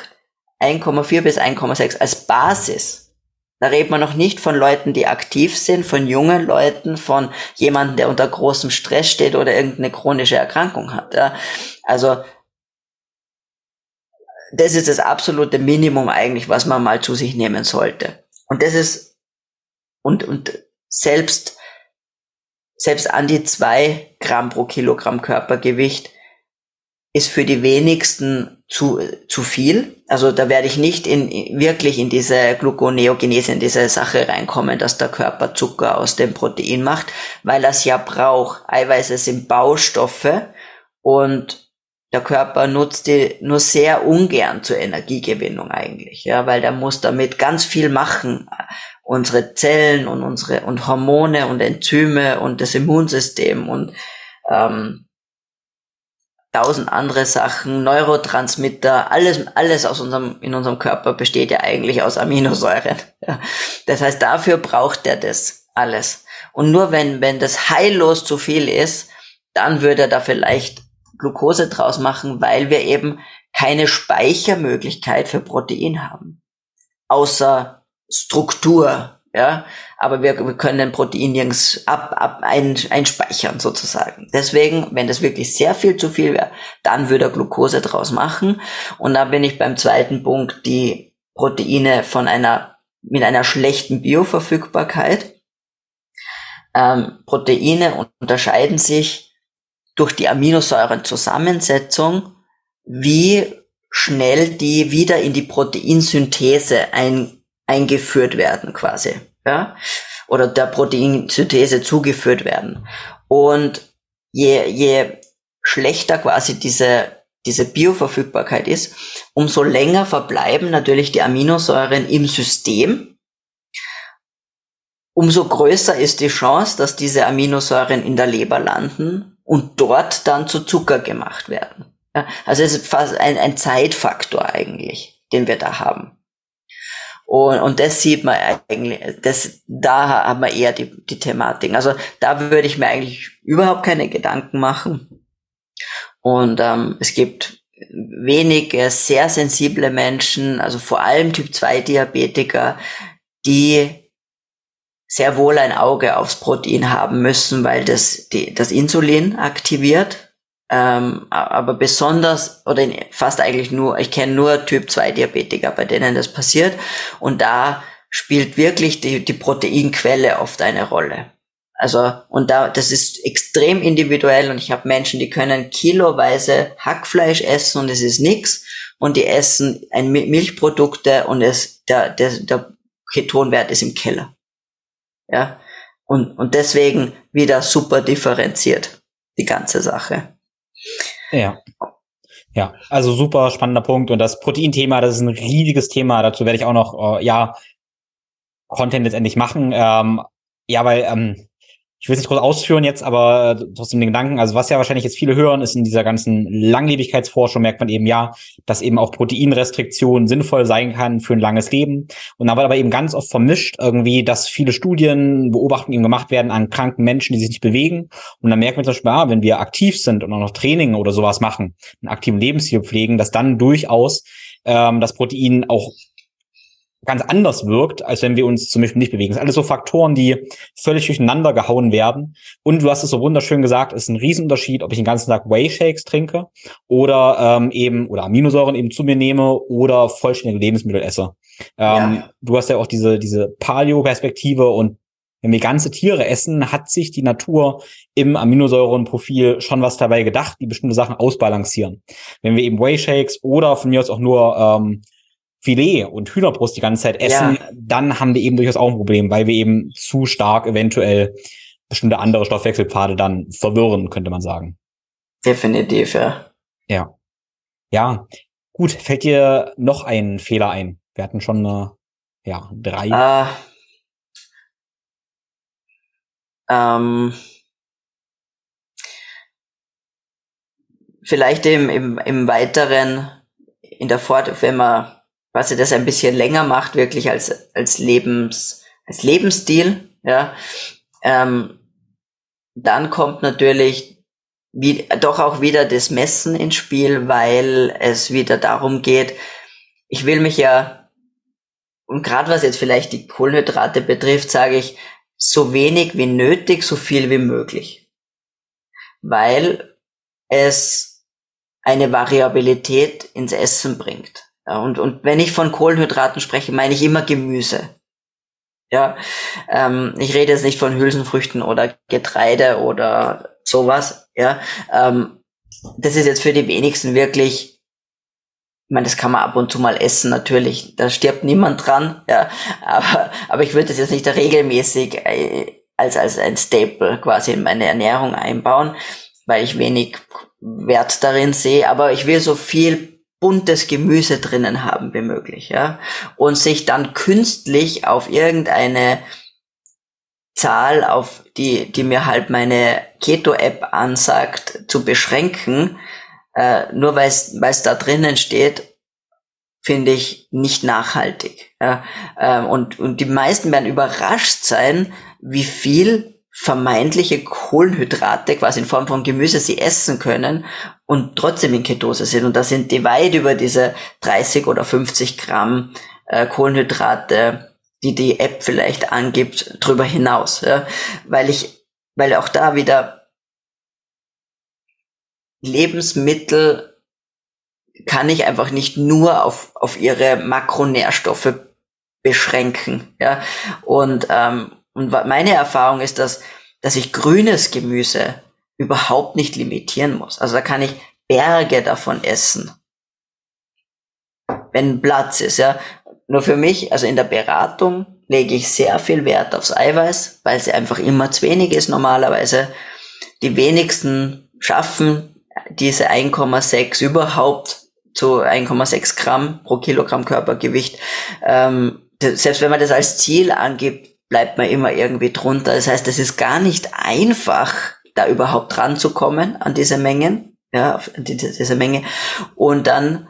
1,4 bis 1,6 als Basis. Da redet man noch nicht von Leuten, die aktiv sind, von jungen Leuten, von jemandem, der unter großem Stress steht oder irgendeine chronische Erkrankung hat. Ja. Also das ist das absolute Minimum eigentlich, was man mal zu sich nehmen sollte. Und das ist und und selbst selbst an die zwei Gramm pro Kilogramm Körpergewicht ist für die wenigsten zu, zu viel. Also da werde ich nicht in, wirklich in diese Gluconeogenese, in diese Sache reinkommen, dass der Körper Zucker aus dem Protein macht, weil das ja braucht. Eiweiße sind Baustoffe und der Körper nutzt die nur sehr ungern zur Energiegewinnung eigentlich, ja, weil der muss damit ganz viel machen. Unsere Zellen und unsere und Hormone und Enzyme und das Immunsystem und ähm, tausend andere Sachen, Neurotransmitter, alles, alles aus unserem, in unserem Körper besteht ja eigentlich aus Aminosäuren. [laughs] Ja. Das heißt, dafür braucht er das alles. Und nur wenn, wenn das heillos zu viel ist, dann würde er da vielleicht Glucose draus machen, weil wir eben keine Speichermöglichkeit für Protein haben. Außer Struktur, ja, aber wir, wir können den Protein nirgends ab, ab ein, einspeichern sozusagen. Deswegen, wenn das wirklich sehr viel zu viel wäre, dann würde er Glucose draus machen. Und da bin ich beim zweiten Punkt, die Proteine von einer, mit einer schlechten Bioverfügbarkeit. Ähm, Proteine unterscheiden sich durch die Aminosäurenzusammensetzung, wie schnell die wieder in die Proteinsynthese ein, eingeführt werden quasi, ja, oder der Proteinsynthese zugeführt werden. Und je, je schlechter quasi diese, diese Bioverfügbarkeit ist, umso länger verbleiben natürlich die Aminosäuren im System. Umso größer ist die Chance, dass diese Aminosäuren in der Leber landen und dort dann zu Zucker gemacht werden. Ja, also es ist fast ein, ein Zeitfaktor eigentlich, den wir da haben. Und, und das sieht man eigentlich, das, da haben wir eher die, die Thematik. Also da würde ich mir eigentlich überhaupt keine Gedanken machen. Und ähm, es gibt wenige sehr sensible Menschen, also vor allem Typ 2 Diabetiker, die sehr wohl ein Auge aufs Protein haben müssen, weil das die, das Insulin aktiviert ähm, aber besonders, oder fast eigentlich nur, ich kenne nur Typ 2 Diabetiker, bei denen das passiert. Und da spielt wirklich die, die Proteinquelle oft eine Rolle. Also, und da, das ist extrem individuell und ich habe Menschen, die können kiloweise Hackfleisch essen und es ist nix und die essen ein Milchprodukte und es, der, der, der Ketonwert ist im Keller. Ja. Und, und deswegen wieder super differenziert, die ganze Sache. Ja. Ja, also super spannender Punkt. Und das Proteinthema, das ist ein riesiges Thema. Dazu werde ich auch noch, äh, ja, Content letztendlich machen. Ähm, ja, weil ähm, ich will es nicht groß ausführen jetzt, aber äh, trotzdem den Gedanken, also was ja wahrscheinlich jetzt viele hören, ist in dieser ganzen Langlebigkeitsforschung merkt man eben ja, dass eben auch Proteinrestriktion sinnvoll sein kann für ein langes Leben. Und da wird aber eben ganz oft vermischt irgendwie, dass viele Studien, Beobachtungen eben gemacht werden an kranken Menschen, die sich nicht bewegen. Und dann merkt man zum Beispiel, ah, wenn wir aktiv sind und auch noch Training oder sowas machen, einen aktiven Lebensstil pflegen, dass dann durchaus ähm, das Protein auch ganz anders wirkt, als wenn wir uns zum Beispiel nicht bewegen. Das sind alles so Faktoren, die völlig durcheinander gehauen werden. Und du hast es so wunderschön gesagt, ist ein Riesenunterschied, ob ich den ganzen Tag Whey-Shakes trinke oder ähm, eben oder Aminosäuren eben zu mir nehme oder vollständige Lebensmittel esse. Ähm, ja. Du hast ja auch diese, diese Paleo-Perspektive und wenn wir ganze Tiere essen, hat sich die Natur im Aminosäurenprofil schon was dabei gedacht, die bestimmte Sachen ausbalancieren. Wenn wir eben Whey-Shakes oder von mir aus auch nur ähm, Filet und Hühnerbrust die ganze Zeit essen, ja. dann haben wir eben durchaus auch ein Problem, weil wir eben zu stark eventuell bestimmte andere Stoffwechselpfade dann verwirren, könnte man sagen. Definitiv, ja. Ja. Ja. Gut, fällt dir noch ein Fehler ein? Wir hatten schon äh, ja, drei. Uh, ähm, vielleicht im, im, im weiteren, in der Fort, wenn man quasi das ein bisschen länger macht, wirklich als, als Lebens, als Lebensstil, ja, ähm, dann kommt natürlich wie, doch auch wieder das Messen ins Spiel, weil es wieder darum geht, ich will mich ja, und gerade was jetzt vielleicht die Kohlenhydrate betrifft, sage ich, so wenig wie nötig, so viel wie möglich. Weil es eine Variabilität ins Essen bringt. Und, und wenn ich von Kohlenhydraten spreche, meine ich immer Gemüse. Ja, ähm, ich rede jetzt nicht von Hülsenfrüchten oder Getreide oder sowas. Ja, ähm, das ist jetzt für die wenigsten wirklich ich meine, das kann man ab und zu mal essen, natürlich. Da stirbt niemand dran, ja. Aber, aber ich würde das jetzt nicht regelmäßig äh, als, als ein Staple quasi in meine Ernährung einbauen, weil ich wenig Wert darin sehe. Aber ich will so viel buntes Gemüse drinnen haben wie möglich, ja. Und sich dann künstlich auf irgendeine Zahl, auf die, die mir halt meine Keto-App ansagt, zu beschränken, äh, nur weil es da drinnen steht, finde ich nicht nachhaltig. Ja? Ähm, und, und die meisten werden überrascht sein, wie viel vermeintliche Kohlenhydrate quasi in Form von Gemüse sie essen können und trotzdem in Ketose sind. Und da sind die weit über diese 30 oder 50 Gramm äh, Kohlenhydrate, die die App vielleicht angibt, drüber hinaus. Ja? Weil ich, weil auch da wieder Lebensmittel kann ich einfach nicht nur auf, auf ihre Makronährstoffe beschränken. Ja? Und, ähm, und meine Erfahrung ist, dass, dass ich grünes Gemüse überhaupt nicht limitieren muss. Also da kann ich Berge davon essen, wenn Platz ist. Ja? Nur für mich, also in der Beratung, lege ich sehr viel Wert aufs Eiweiß, weil sie einfach immer zu wenig ist normalerweise. Die wenigsten schaffen diese 1,6 überhaupt zu 1,6 Gramm pro Kilogramm Körpergewicht. Ähm, selbst wenn man das als Ziel angibt, bleibt man immer irgendwie drunter. Das heißt, es ist gar nicht einfach, da überhaupt ranzukommen an diese Mengen, ja, diese, diese Menge. Und dann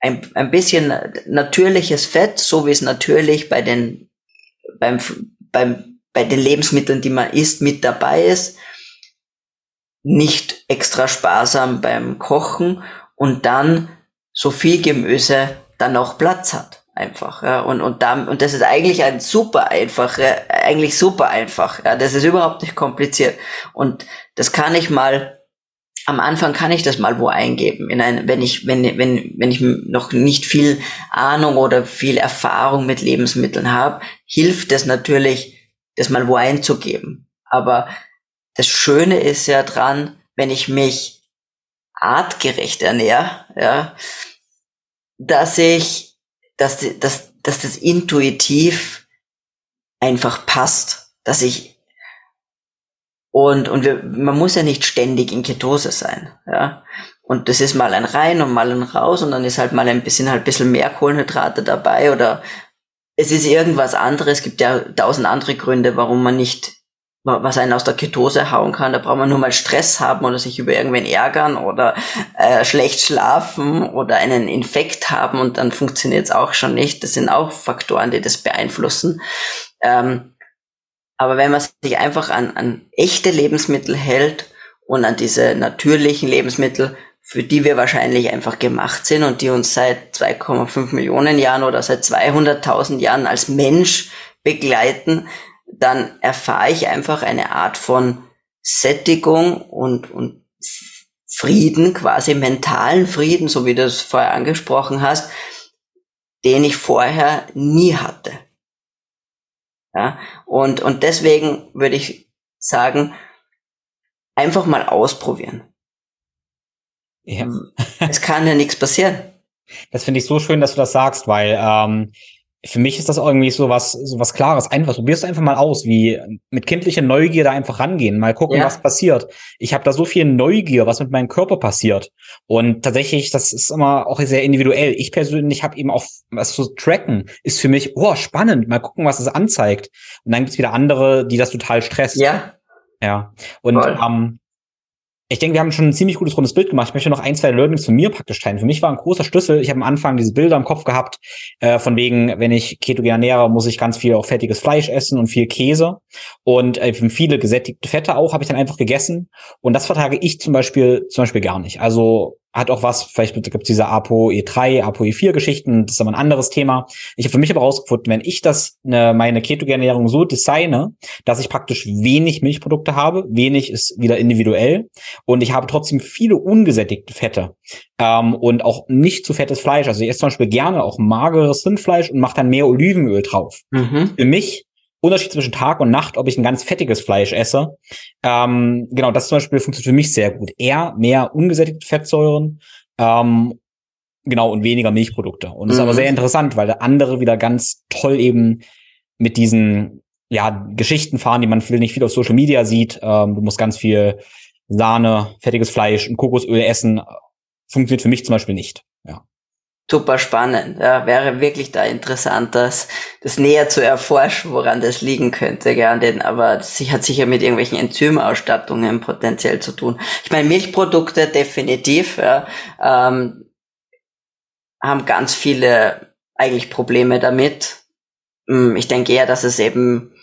ein, ein bisschen natürliches Fett, so wie es natürlich bei den, beim, beim, bei den Lebensmitteln, die man isst, mit dabei ist nicht extra sparsam beim Kochen und dann so viel Gemüse dann auch Platz hat. Einfach, ja. Und, und, da, und das ist eigentlich ein super einfach, eigentlich super einfach. Ja. Das ist überhaupt nicht kompliziert. Und das kann ich mal, am Anfang kann ich das mal wo eingeben. In ein, wenn ich, wenn, wenn, wenn ich noch nicht viel Ahnung oder viel Erfahrung mit Lebensmitteln habe, hilft es natürlich, das mal wo einzugeben. Aber das Schöne ist ja dran, wenn ich mich artgerecht ernähre, ja, dass ich, dass, dass, dass das intuitiv einfach passt, dass ich und, und wir, man muss ja nicht ständig in Ketose sein, ja. Und das ist mal ein rein und mal ein raus und dann ist halt mal ein bisschen halt ein bisschen mehr Kohlenhydrate dabei oder es ist irgendwas anderes. Es gibt ja tausend andere Gründe, warum man nicht was einen aus der Ketose hauen kann. Da braucht man nur mal Stress haben oder sich über irgendwen ärgern oder äh, schlecht schlafen oder einen Infekt haben und dann funktioniert es auch schon nicht. Das sind auch Faktoren, die das beeinflussen. Ähm, aber wenn man sich einfach an, an echte Lebensmittel hält und an diese natürlichen Lebensmittel, für die wir wahrscheinlich einfach gemacht sind und die uns seit 2,5 Millionen Jahren oder seit 200.000 Jahren als Mensch begleiten, dann erfahre ich einfach eine Art von Sättigung und, und Frieden, quasi mentalen Frieden, so wie du es vorher angesprochen hast, den ich vorher nie hatte. Ja, und, und deswegen würde ich sagen, einfach mal ausprobieren. Ja. es kann ja nichts passieren. Das finde ich so schön, dass du das sagst, weil ähm, für mich ist das irgendwie so was, so was Klares. Einfach, probierst einfach mal aus, wie mit kindlicher Neugier da einfach rangehen, mal gucken, ja. was passiert. Ich habe da so viel Neugier, was mit meinem Körper passiert. Und tatsächlich, das ist immer auch sehr individuell. Ich persönlich habe eben auch was zu tracken, ist für mich, oh, spannend, mal gucken, was es anzeigt. Und dann gibt's wieder andere, die das total stresst. Ja. Ja. Und ähm, ich denke, wir haben schon ein ziemlich gutes rundes Bild gemacht. Ich möchte noch ein, zwei Learnings von mir praktisch teilen. Für mich war ein großer Schlüssel. Ich habe am Anfang diese Bilder im Kopf gehabt, äh, von wegen, wenn ich ketogen ernähre, muss ich ganz viel auch fettiges Fleisch essen und viel Käse. Und äh, viele gesättigte Fette auch habe ich dann einfach gegessen. Und das vertrage ich zum Beispiel, zum Beispiel gar nicht. Also hat auch was, vielleicht gibt es diese ApoE3, ApoE4-Geschichten, das ist aber ein anderes Thema. Ich habe für mich aber rausgefunden, wenn ich das, ne, meine Ketogernährung so designe, dass ich praktisch wenig Milchprodukte habe, wenig ist wieder individuell und ich habe trotzdem viele ungesättigte Fette ähm, und auch nicht zu fettes Fleisch. Also ich esse zum Beispiel gerne auch mageres Rindfleisch und mache dann mehr Olivenöl drauf. Mhm. Für mich Unterschied zwischen Tag und Nacht, ob ich ein ganz fettiges Fleisch esse. Ähm, genau, das zum Beispiel funktioniert für mich sehr gut. Eher mehr ungesättigte Fettsäuren, ähm, genau, und weniger Milchprodukte. Und das mhm. ist aber mhm. sehr interessant, weil der andere wieder ganz toll eben mit diesen ja, Geschichten fahren, die man viel, nicht viel auf Social Media sieht. Ähm, du musst ganz viel Sahne, fettiges Fleisch und Kokosöl essen. Funktioniert für mich zum Beispiel nicht. Ja super spannend. Ja, wäre wirklich da interessant, das, das näher zu erforschen, woran das liegen könnte. Ja, denn, aber das hat sicher mit irgendwelchen Enzymausstattungen potenziell zu tun. Ich meine, Milchprodukte definitiv ja, ähm, haben ganz viele eigentlich Probleme damit. Hm, ich denke eher, dass es eben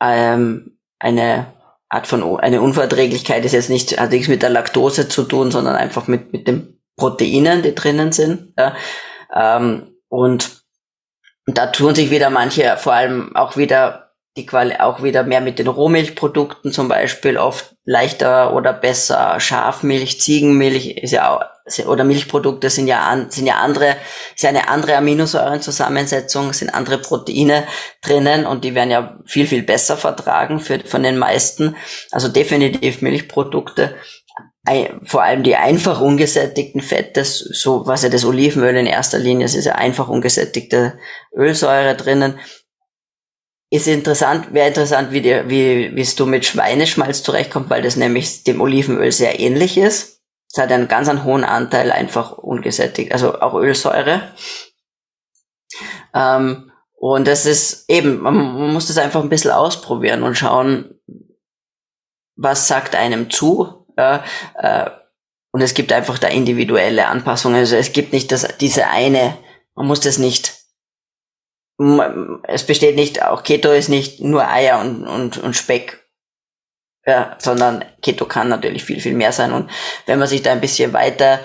ähm, eine Art von eine Unverträglichkeit ist jetzt nicht hat nichts mit der Laktose zu tun, sondern einfach mit mit den Proteinen, die drinnen sind. Ja. Ähm, und da tun sich wieder manche, vor allem auch wieder die Quali auch wieder mehr mit den Rohmilchprodukten zum Beispiel oft leichter oder besser. Schafmilch, Ziegenmilch ist ja auch, oder Milchprodukte sind ja an, sind ja andere, ist ja eine andere Aminosäurenzusammensetzung, sind andere Proteine drinnen und die werden ja viel, viel besser vertragen für, von den meisten. Also definitiv Milchprodukte vor allem die einfach ungesättigten Fette, so was ja das Olivenöl in erster Linie ist, ist ja einfach ungesättigte Ölsäure drinnen. Ist interessant, wäre interessant, wie, dir, wie, wie es du mit Schweineschmalz zurechtkommst, weil das nämlich dem Olivenöl sehr ähnlich ist. Es hat einen ganz einen hohen Anteil einfach ungesättigt, also auch Ölsäure. Ähm, und das ist eben, man, man muss das einfach ein bisschen ausprobieren und schauen, was sagt einem zu, ja, äh, und es gibt einfach da individuelle Anpassungen. Also es gibt nicht das, diese eine, man muss das nicht, es besteht nicht, auch Keto ist nicht nur Eier und, und, und Speck, ja, sondern Keto kann natürlich viel, viel mehr sein. Und wenn man sich da ein bisschen weiter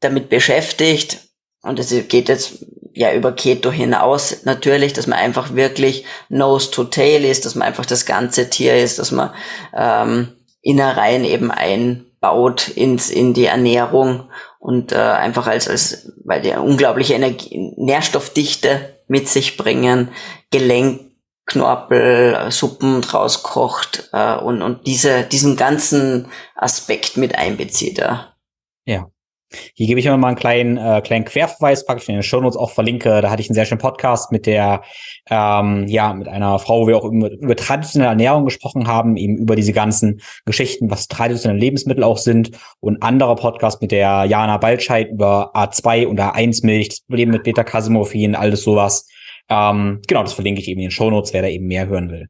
damit beschäftigt, und es geht jetzt ja über Keto hinaus natürlich, dass man einfach wirklich nose to tail ist, dass man einfach das ganze Tier ist, dass man ähm, Innereien eben einbaut ins, in die Ernährung und äh, einfach als, als, weil die unglaubliche Energie, Nährstoffdichte mit sich bringen, Gelenkknorpel, Suppen draus kocht äh, und, und diese, diesen ganzen Aspekt mit einbezieht. Ja. ja. Hier gebe ich immer mal einen kleinen, äh, kleinen Querverweis, praktisch in den Shownotes auch verlinke. Da hatte ich einen sehr schönen Podcast mit der, ähm, ja, mit einer Frau, wo wir auch über, über traditionelle Ernährung gesprochen haben, eben über diese ganzen Geschichten, was traditionelle Lebensmittel auch sind. Und anderer Podcast mit der Jana Baltscheid über A2 und A1-Milch, das Problem mit Beta-Casemophin, alles sowas. Ähm, genau, das verlinke ich eben in den Shownotes, wer da eben mehr hören will.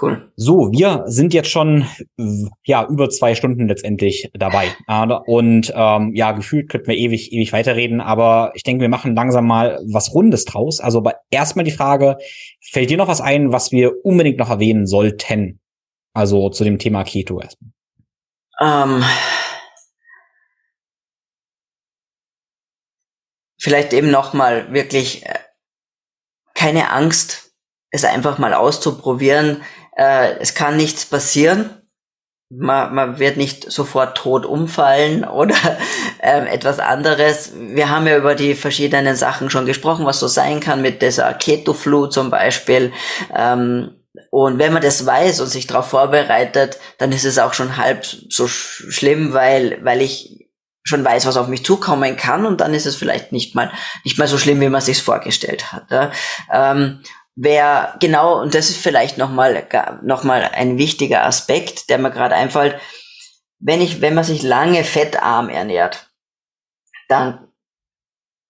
Cool. So, wir sind jetzt schon ja über zwei Stunden letztendlich dabei. Und ähm, ja, gefühlt könnten wir ewig, ewig weiterreden, aber ich denke, wir machen langsam mal was Rundes draus. Also aber erstmal die Frage, fällt dir noch was ein, was wir unbedingt noch erwähnen sollten? Also zu dem Thema Keto erstmal. Ähm, vielleicht eben noch mal wirklich äh, keine Angst, es einfach mal auszuprobieren äh, es kann nichts passieren. Man, man wird nicht sofort tot umfallen [laughs] oder äh, etwas anderes. Wir haben ja über die verschiedenen Sachen schon gesprochen, was so sein kann mit dieser Keto-Flu zum Beispiel. Ähm, und wenn man das weiß und sich darauf vorbereitet, dann ist es auch schon halb so sch schlimm, weil, weil ich schon weiß, was auf mich zukommen kann und dann ist es vielleicht nicht mal nicht mal so schlimm, wie man sich vorgestellt hat. Ja. Ähm, wer genau, und das ist vielleicht nochmal noch mal ein wichtiger Aspekt, der mir gerade einfällt, wenn ich, wenn man sich lange fettarm ernährt, dann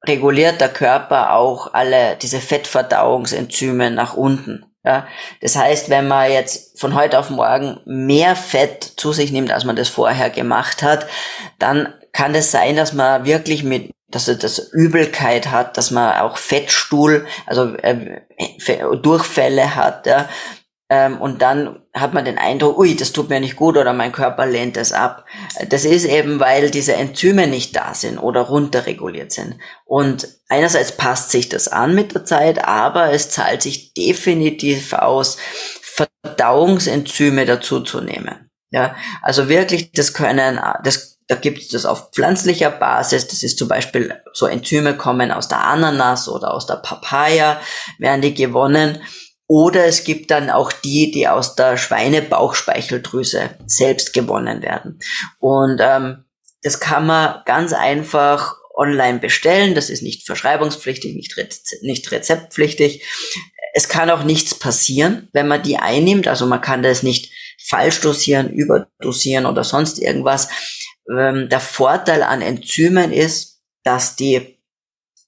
reguliert der Körper auch alle diese Fettverdauungsenzyme nach unten. Ja, das heißt, wenn man jetzt von heute auf morgen mehr Fett zu sich nimmt, als man das vorher gemacht hat, dann kann es sein, dass man wirklich mit, dass er das Übelkeit hat, dass man auch Fettstuhl, also äh, Durchfälle hat, ja, ähm, und dann hat man den Eindruck, ui, das tut mir nicht gut oder mein Körper lehnt es ab. Das ist eben, weil diese Enzyme nicht da sind oder runterreguliert sind. Und einerseits passt sich das an mit der Zeit, aber es zahlt sich definitiv aus, Verdauungsenzyme dazu zu nehmen. Ja, also wirklich, das können, das, da gibt es das auf pflanzlicher Basis. Das ist zum Beispiel so Enzyme kommen aus der Ananas oder aus der Papaya, werden die gewonnen. Oder es gibt dann auch die, die aus der Schweinebauchspeicheldrüse selbst gewonnen werden. Und ähm, das kann man ganz einfach online bestellen. Das ist nicht verschreibungspflichtig, nicht, rez nicht rezeptpflichtig. Es kann auch nichts passieren, wenn man die einnimmt. Also man kann das nicht falsch dosieren, überdosieren oder sonst irgendwas. Ähm, der Vorteil an Enzymen ist, dass die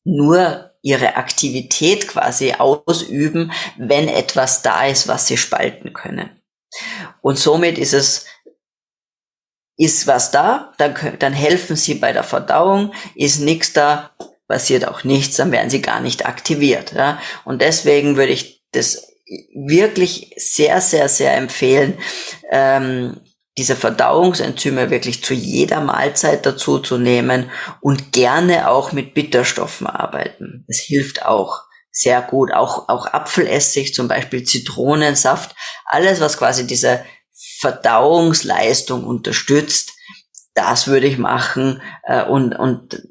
nur ihre Aktivität quasi ausüben, wenn etwas da ist, was sie spalten können. Und somit ist es, ist was da, dann, dann helfen sie bei der Verdauung, ist nichts da, passiert auch nichts, dann werden sie gar nicht aktiviert. Ja? Und deswegen würde ich das wirklich sehr, sehr, sehr empfehlen, ähm, diese Verdauungsenzyme wirklich zu jeder Mahlzeit dazu zu nehmen und gerne auch mit Bitterstoffen arbeiten. Das hilft auch sehr gut. Auch, auch Apfelessig, zum Beispiel Zitronensaft, alles, was quasi diese Verdauungsleistung unterstützt, das würde ich machen äh, und, und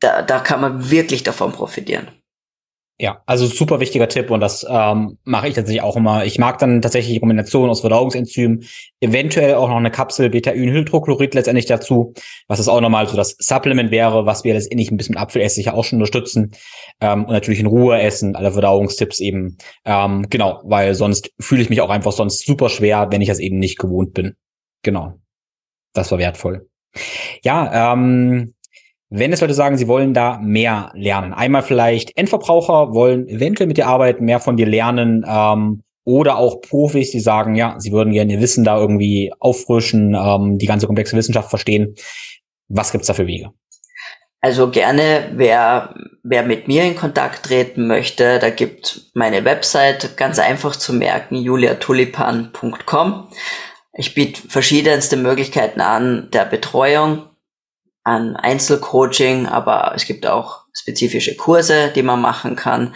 da, da kann man wirklich davon profitieren. Ja, also super wichtiger Tipp und das ähm, mache ich tatsächlich auch immer. Ich mag dann tatsächlich die Kombination aus Verdauungsenzymen, eventuell auch noch eine Kapsel Beta-Hydrochlorid letztendlich dazu, was es auch nochmal so das Supplement wäre, was wir letztendlich ein bisschen mit Apfelessig auch schon unterstützen ähm, und natürlich in Ruhe essen, alle Verdauungstipps eben. Ähm, genau, weil sonst fühle ich mich auch einfach sonst super schwer, wenn ich das eben nicht gewohnt bin. Genau, das war wertvoll. Ja, ähm, wenn es Leute sagen, sie wollen da mehr lernen, einmal vielleicht Endverbraucher wollen eventuell mit dir arbeiten, mehr von dir lernen, ähm, oder auch Profis, die sagen, ja, sie würden gerne ihr Wissen da irgendwie auffrischen, ähm, die ganze komplexe Wissenschaft verstehen. Was gibt's da für Wege? Also gerne, wer, wer mit mir in Kontakt treten möchte, da gibt meine Website ganz einfach zu merken, juliatulipan.com. Ich biete verschiedenste Möglichkeiten an der Betreuung an Einzelcoaching, aber es gibt auch spezifische Kurse, die man machen kann.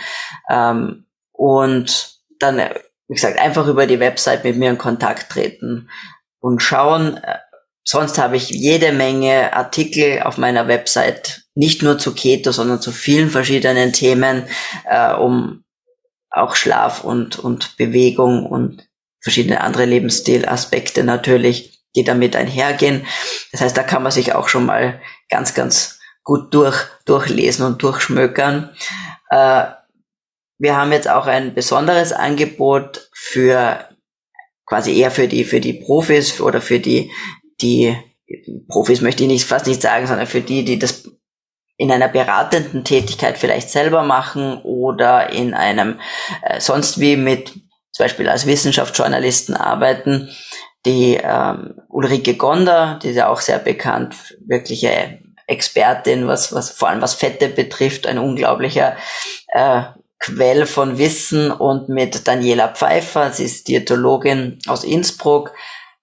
Ähm, und dann, wie gesagt, einfach über die Website mit mir in Kontakt treten und schauen. Äh, sonst habe ich jede Menge Artikel auf meiner Website, nicht nur zu Keto, sondern zu vielen verschiedenen Themen, äh, um auch Schlaf und, und Bewegung und verschiedene andere Lebensstilaspekte natürlich die damit einhergehen. Das heißt, da kann man sich auch schon mal ganz, ganz gut durch, durchlesen und durchschmökern. Äh, wir haben jetzt auch ein besonderes Angebot für quasi eher für die, für die Profis oder für die, die Profis möchte ich nicht, fast nicht sagen, sondern für die, die das in einer beratenden Tätigkeit vielleicht selber machen oder in einem äh, sonst wie mit zum Beispiel als Wissenschaftsjournalisten arbeiten, die ähm, Ulrike Gonder, die ist ja auch sehr bekannt, wirkliche Expertin, was, was vor allem was Fette betrifft, ein unglaublicher äh, Quell von Wissen und mit Daniela Pfeiffer, sie ist Diätologin aus Innsbruck,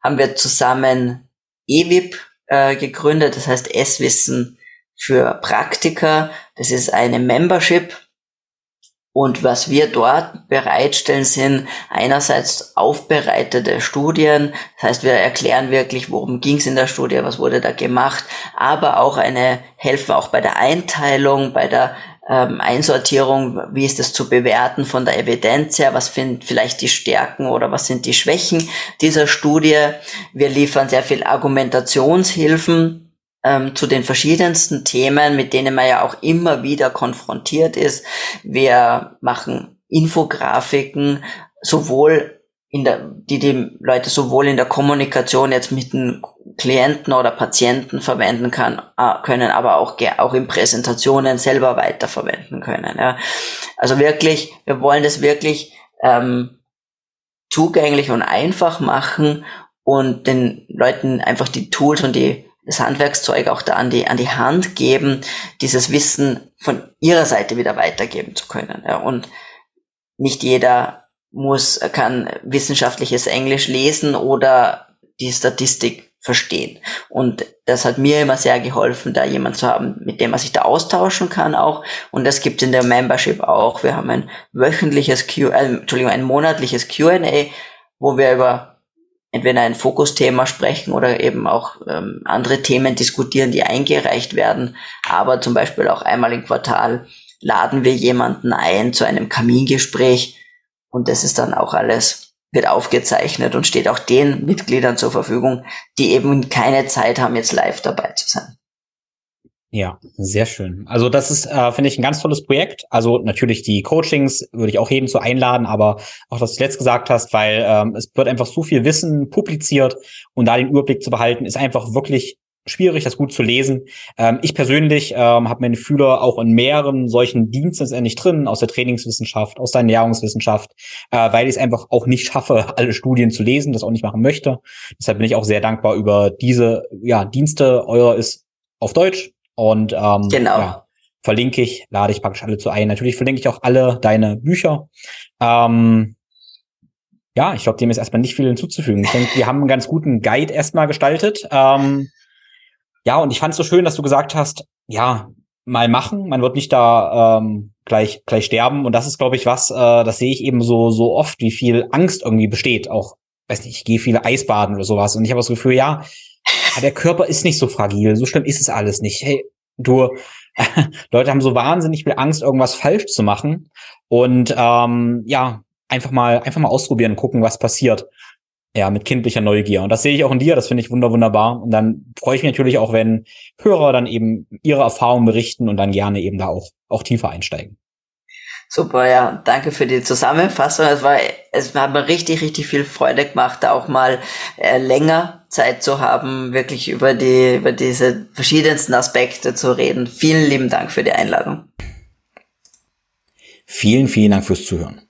haben wir zusammen EWIP äh, gegründet, das heißt S-Wissen für Praktiker. Das ist eine Membership, und was wir dort bereitstellen, sind einerseits aufbereitete Studien. Das heißt, wir erklären wirklich, worum ging es in der Studie, was wurde da gemacht, aber auch eine, helfen auch bei der Einteilung, bei der ähm, Einsortierung, wie ist das zu bewerten von der Evidenz her, was sind vielleicht die Stärken oder was sind die Schwächen dieser Studie. Wir liefern sehr viel Argumentationshilfen, ähm, zu den verschiedensten Themen, mit denen man ja auch immer wieder konfrontiert ist. Wir machen Infografiken, sowohl in der, die die Leute sowohl in der Kommunikation jetzt mit den Klienten oder Patienten verwenden kann, äh, können, aber auch, auch in Präsentationen selber weiterverwenden können. Ja. Also wirklich, wir wollen das wirklich ähm, zugänglich und einfach machen und den Leuten einfach die Tools und die das Handwerkszeug auch da an die, an die Hand geben, dieses Wissen von ihrer Seite wieder weitergeben zu können. Ja, und nicht jeder muss, kann wissenschaftliches Englisch lesen oder die Statistik verstehen. Und das hat mir immer sehr geholfen, da jemand zu haben, mit dem man sich da austauschen kann auch. Und das gibt in der Membership auch. Wir haben ein wöchentliches Q, äh, Entschuldigung, ein monatliches Q&A, wo wir über entweder ein Fokusthema sprechen oder eben auch ähm, andere Themen diskutieren, die eingereicht werden. Aber zum Beispiel auch einmal im Quartal laden wir jemanden ein zu einem Kamingespräch und das ist dann auch alles, wird aufgezeichnet und steht auch den Mitgliedern zur Verfügung, die eben keine Zeit haben, jetzt live dabei zu sein. Ja, sehr schön. Also das ist, äh, finde ich, ein ganz tolles Projekt. Also natürlich die Coachings würde ich auch jedem zu einladen, aber auch, was du letzt gesagt hast, weil ähm, es wird einfach so viel Wissen publiziert und da den Überblick zu behalten, ist einfach wirklich schwierig, das gut zu lesen. Ähm, ich persönlich ähm, habe meine Fühler auch in mehreren solchen Diensten endlich drin, aus der Trainingswissenschaft, aus der Ernährungswissenschaft, äh, weil ich es einfach auch nicht schaffe, [laughs] alle Studien zu lesen, das auch nicht machen möchte. Deshalb bin ich auch sehr dankbar über diese ja, Dienste. Euer ist auf Deutsch, und ähm, genau. ja, verlinke ich, lade ich praktisch alle zu ein. Natürlich verlinke ich auch alle deine Bücher. Ähm, ja, ich glaube, dem ist erstmal nicht viel hinzuzufügen. Ich denke, wir haben einen ganz guten Guide erstmal gestaltet. Ähm, ja, und ich fand es so schön, dass du gesagt hast, ja, mal machen. Man wird nicht da ähm, gleich gleich sterben. Und das ist, glaube ich, was. Äh, das sehe ich eben so so oft, wie viel Angst irgendwie besteht. Auch, weiß nicht, ich gehe viele Eisbaden oder sowas. Und ich habe das Gefühl, ja, der Körper ist nicht so fragil, so schlimm ist es alles nicht. Hey, du, [laughs] Leute haben so wahnsinnig viel Angst, irgendwas falsch zu machen. Und ähm, ja, einfach mal, einfach mal ausprobieren, gucken, was passiert. Ja, mit kindlicher Neugier. Und das sehe ich auch in dir, das finde ich wunder, wunderbar. Und dann freue ich mich natürlich auch, wenn Hörer dann eben ihre Erfahrungen berichten und dann gerne eben da auch, auch tiefer einsteigen. Super, ja, danke für die Zusammenfassung. Es war, es hat mir richtig, richtig viel Freude gemacht, da auch mal äh, länger Zeit zu haben, wirklich über die, über diese verschiedensten Aspekte zu reden. Vielen lieben Dank für die Einladung. Vielen, vielen Dank fürs Zuhören.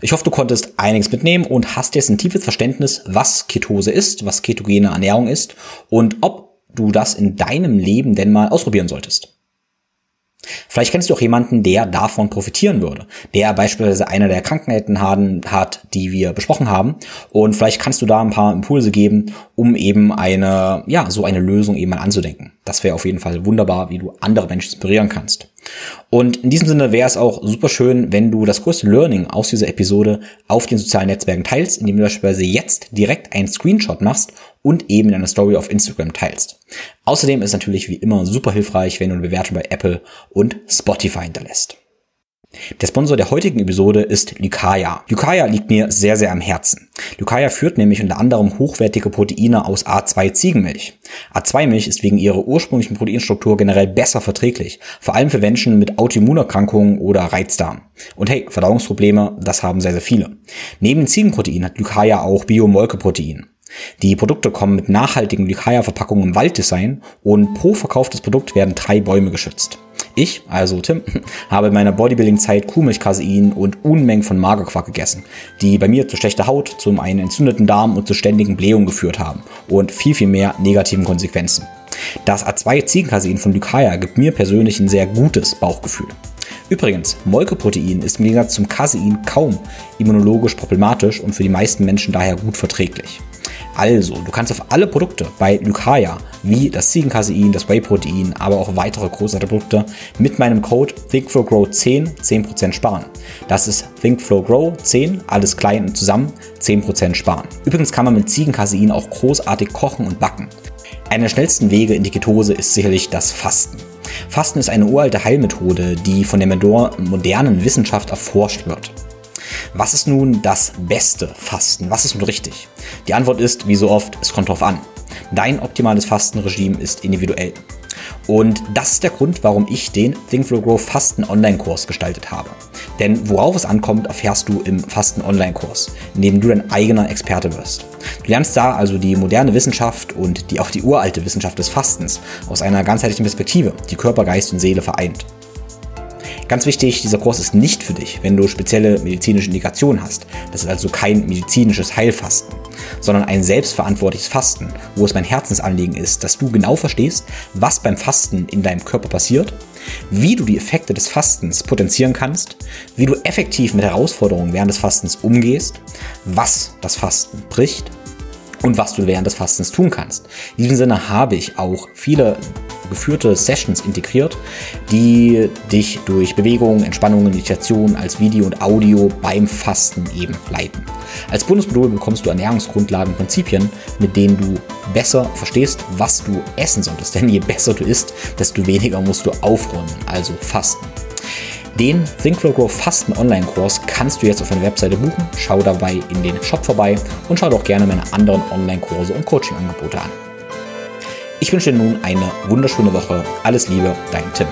Ich hoffe, du konntest einiges mitnehmen und hast jetzt ein tiefes Verständnis, was Ketose ist, was ketogene Ernährung ist und ob du das in deinem Leben denn mal ausprobieren solltest. Vielleicht kennst du auch jemanden, der davon profitieren würde, der beispielsweise eine der Krankheiten hat, die wir besprochen haben. Und vielleicht kannst du da ein paar Impulse geben, um eben eine, ja, so eine Lösung eben mal anzudenken. Das wäre auf jeden Fall wunderbar, wie du andere Menschen inspirieren kannst. Und in diesem Sinne wäre es auch super schön, wenn du das größte Learning aus dieser Episode auf den sozialen Netzwerken teilst, indem du beispielsweise jetzt direkt einen Screenshot machst und eben in einer Story auf Instagram teilst. Außerdem ist natürlich wie immer super hilfreich, wenn du eine Bewertung bei Apple und Spotify hinterlässt. Der Sponsor der heutigen Episode ist Lykaya. Lykaya liegt mir sehr, sehr am Herzen. Lykaya führt nämlich unter anderem hochwertige Proteine aus A2 Ziegenmilch. A2-Milch ist wegen ihrer ursprünglichen Proteinstruktur generell besser verträglich, vor allem für Menschen mit Autoimmunerkrankungen oder Reizdarm. Und hey, Verdauungsprobleme, das haben sehr, sehr viele. Neben den Ziegenproteinen hat Lykaya auch Biomolkeprotein. Die Produkte kommen mit nachhaltigen Lykaya-Verpackungen im Walddesign und pro verkauftes Produkt werden drei Bäume geschützt. Ich, also Tim, [laughs] habe in meiner Bodybuilding-Zeit Kuhmilchkasein und Unmengen von Magerquark gegessen, die bei mir zu schlechter Haut, zum einen entzündeten Darm und zu ständigen Blähungen geführt haben und viel, viel mehr negativen Konsequenzen. Das A2-Ziegenkasein von Lykaya gibt mir persönlich ein sehr gutes Bauchgefühl. Übrigens, Molkeprotein ist im Gegensatz zum Casein kaum immunologisch problematisch und für die meisten Menschen daher gut verträglich. Also, du kannst auf alle Produkte bei Lykaya, wie das Ziegencasein, das Whey-Protein, aber auch weitere großartige Produkte mit meinem Code ThinkFlowGrow10 10% sparen. Das ist ThinkFlowGrow10, alles klein und zusammen, 10% sparen. Übrigens kann man mit Ziegencasein auch großartig kochen und backen. Einer der schnellsten Wege in die Ketose ist sicherlich das Fasten. Fasten ist eine uralte Heilmethode, die von der modernen Wissenschaft erforscht wird. Was ist nun das beste Fasten? Was ist nun richtig? Die Antwort ist, wie so oft, es kommt drauf an. Dein optimales Fastenregime ist individuell. Und das ist der Grund, warum ich den Think Flow Grow Fasten Online-Kurs gestaltet habe. Denn worauf es ankommt, erfährst du im Fasten Online-Kurs, in dem du dein eigener Experte wirst. Du lernst da also die moderne Wissenschaft und die, auch die uralte Wissenschaft des Fastens aus einer ganzheitlichen Perspektive, die Körper, Geist und Seele vereint. Ganz wichtig, dieser Kurs ist nicht für dich, wenn du spezielle medizinische Indikationen hast. Das ist also kein medizinisches Heilfasten, sondern ein selbstverantwortliches Fasten, wo es mein Herzensanliegen ist, dass du genau verstehst, was beim Fasten in deinem Körper passiert, wie du die Effekte des Fastens potenzieren kannst, wie du effektiv mit Herausforderungen während des Fastens umgehst, was das Fasten bricht und was du während des Fastens tun kannst. In diesem Sinne habe ich auch viele geführte Sessions integriert, die dich durch Bewegung, Entspannung, Meditation als Video und Audio beim Fasten eben leiten. Als Bonusmodul bekommst du Ernährungsgrundlagen und Prinzipien, mit denen du besser verstehst, was du essen solltest. [laughs] Denn je besser du isst, desto weniger musst du aufräumen, also fasten. Den Think Flow Grow Fasten Online-Kurs kannst du jetzt auf meiner Webseite buchen. Schau dabei in den Shop vorbei und schau doch gerne meine anderen Online-Kurse und Coaching-Angebote an. Ich wünsche dir nun eine wunderschöne Woche. Alles Liebe, dein Tim.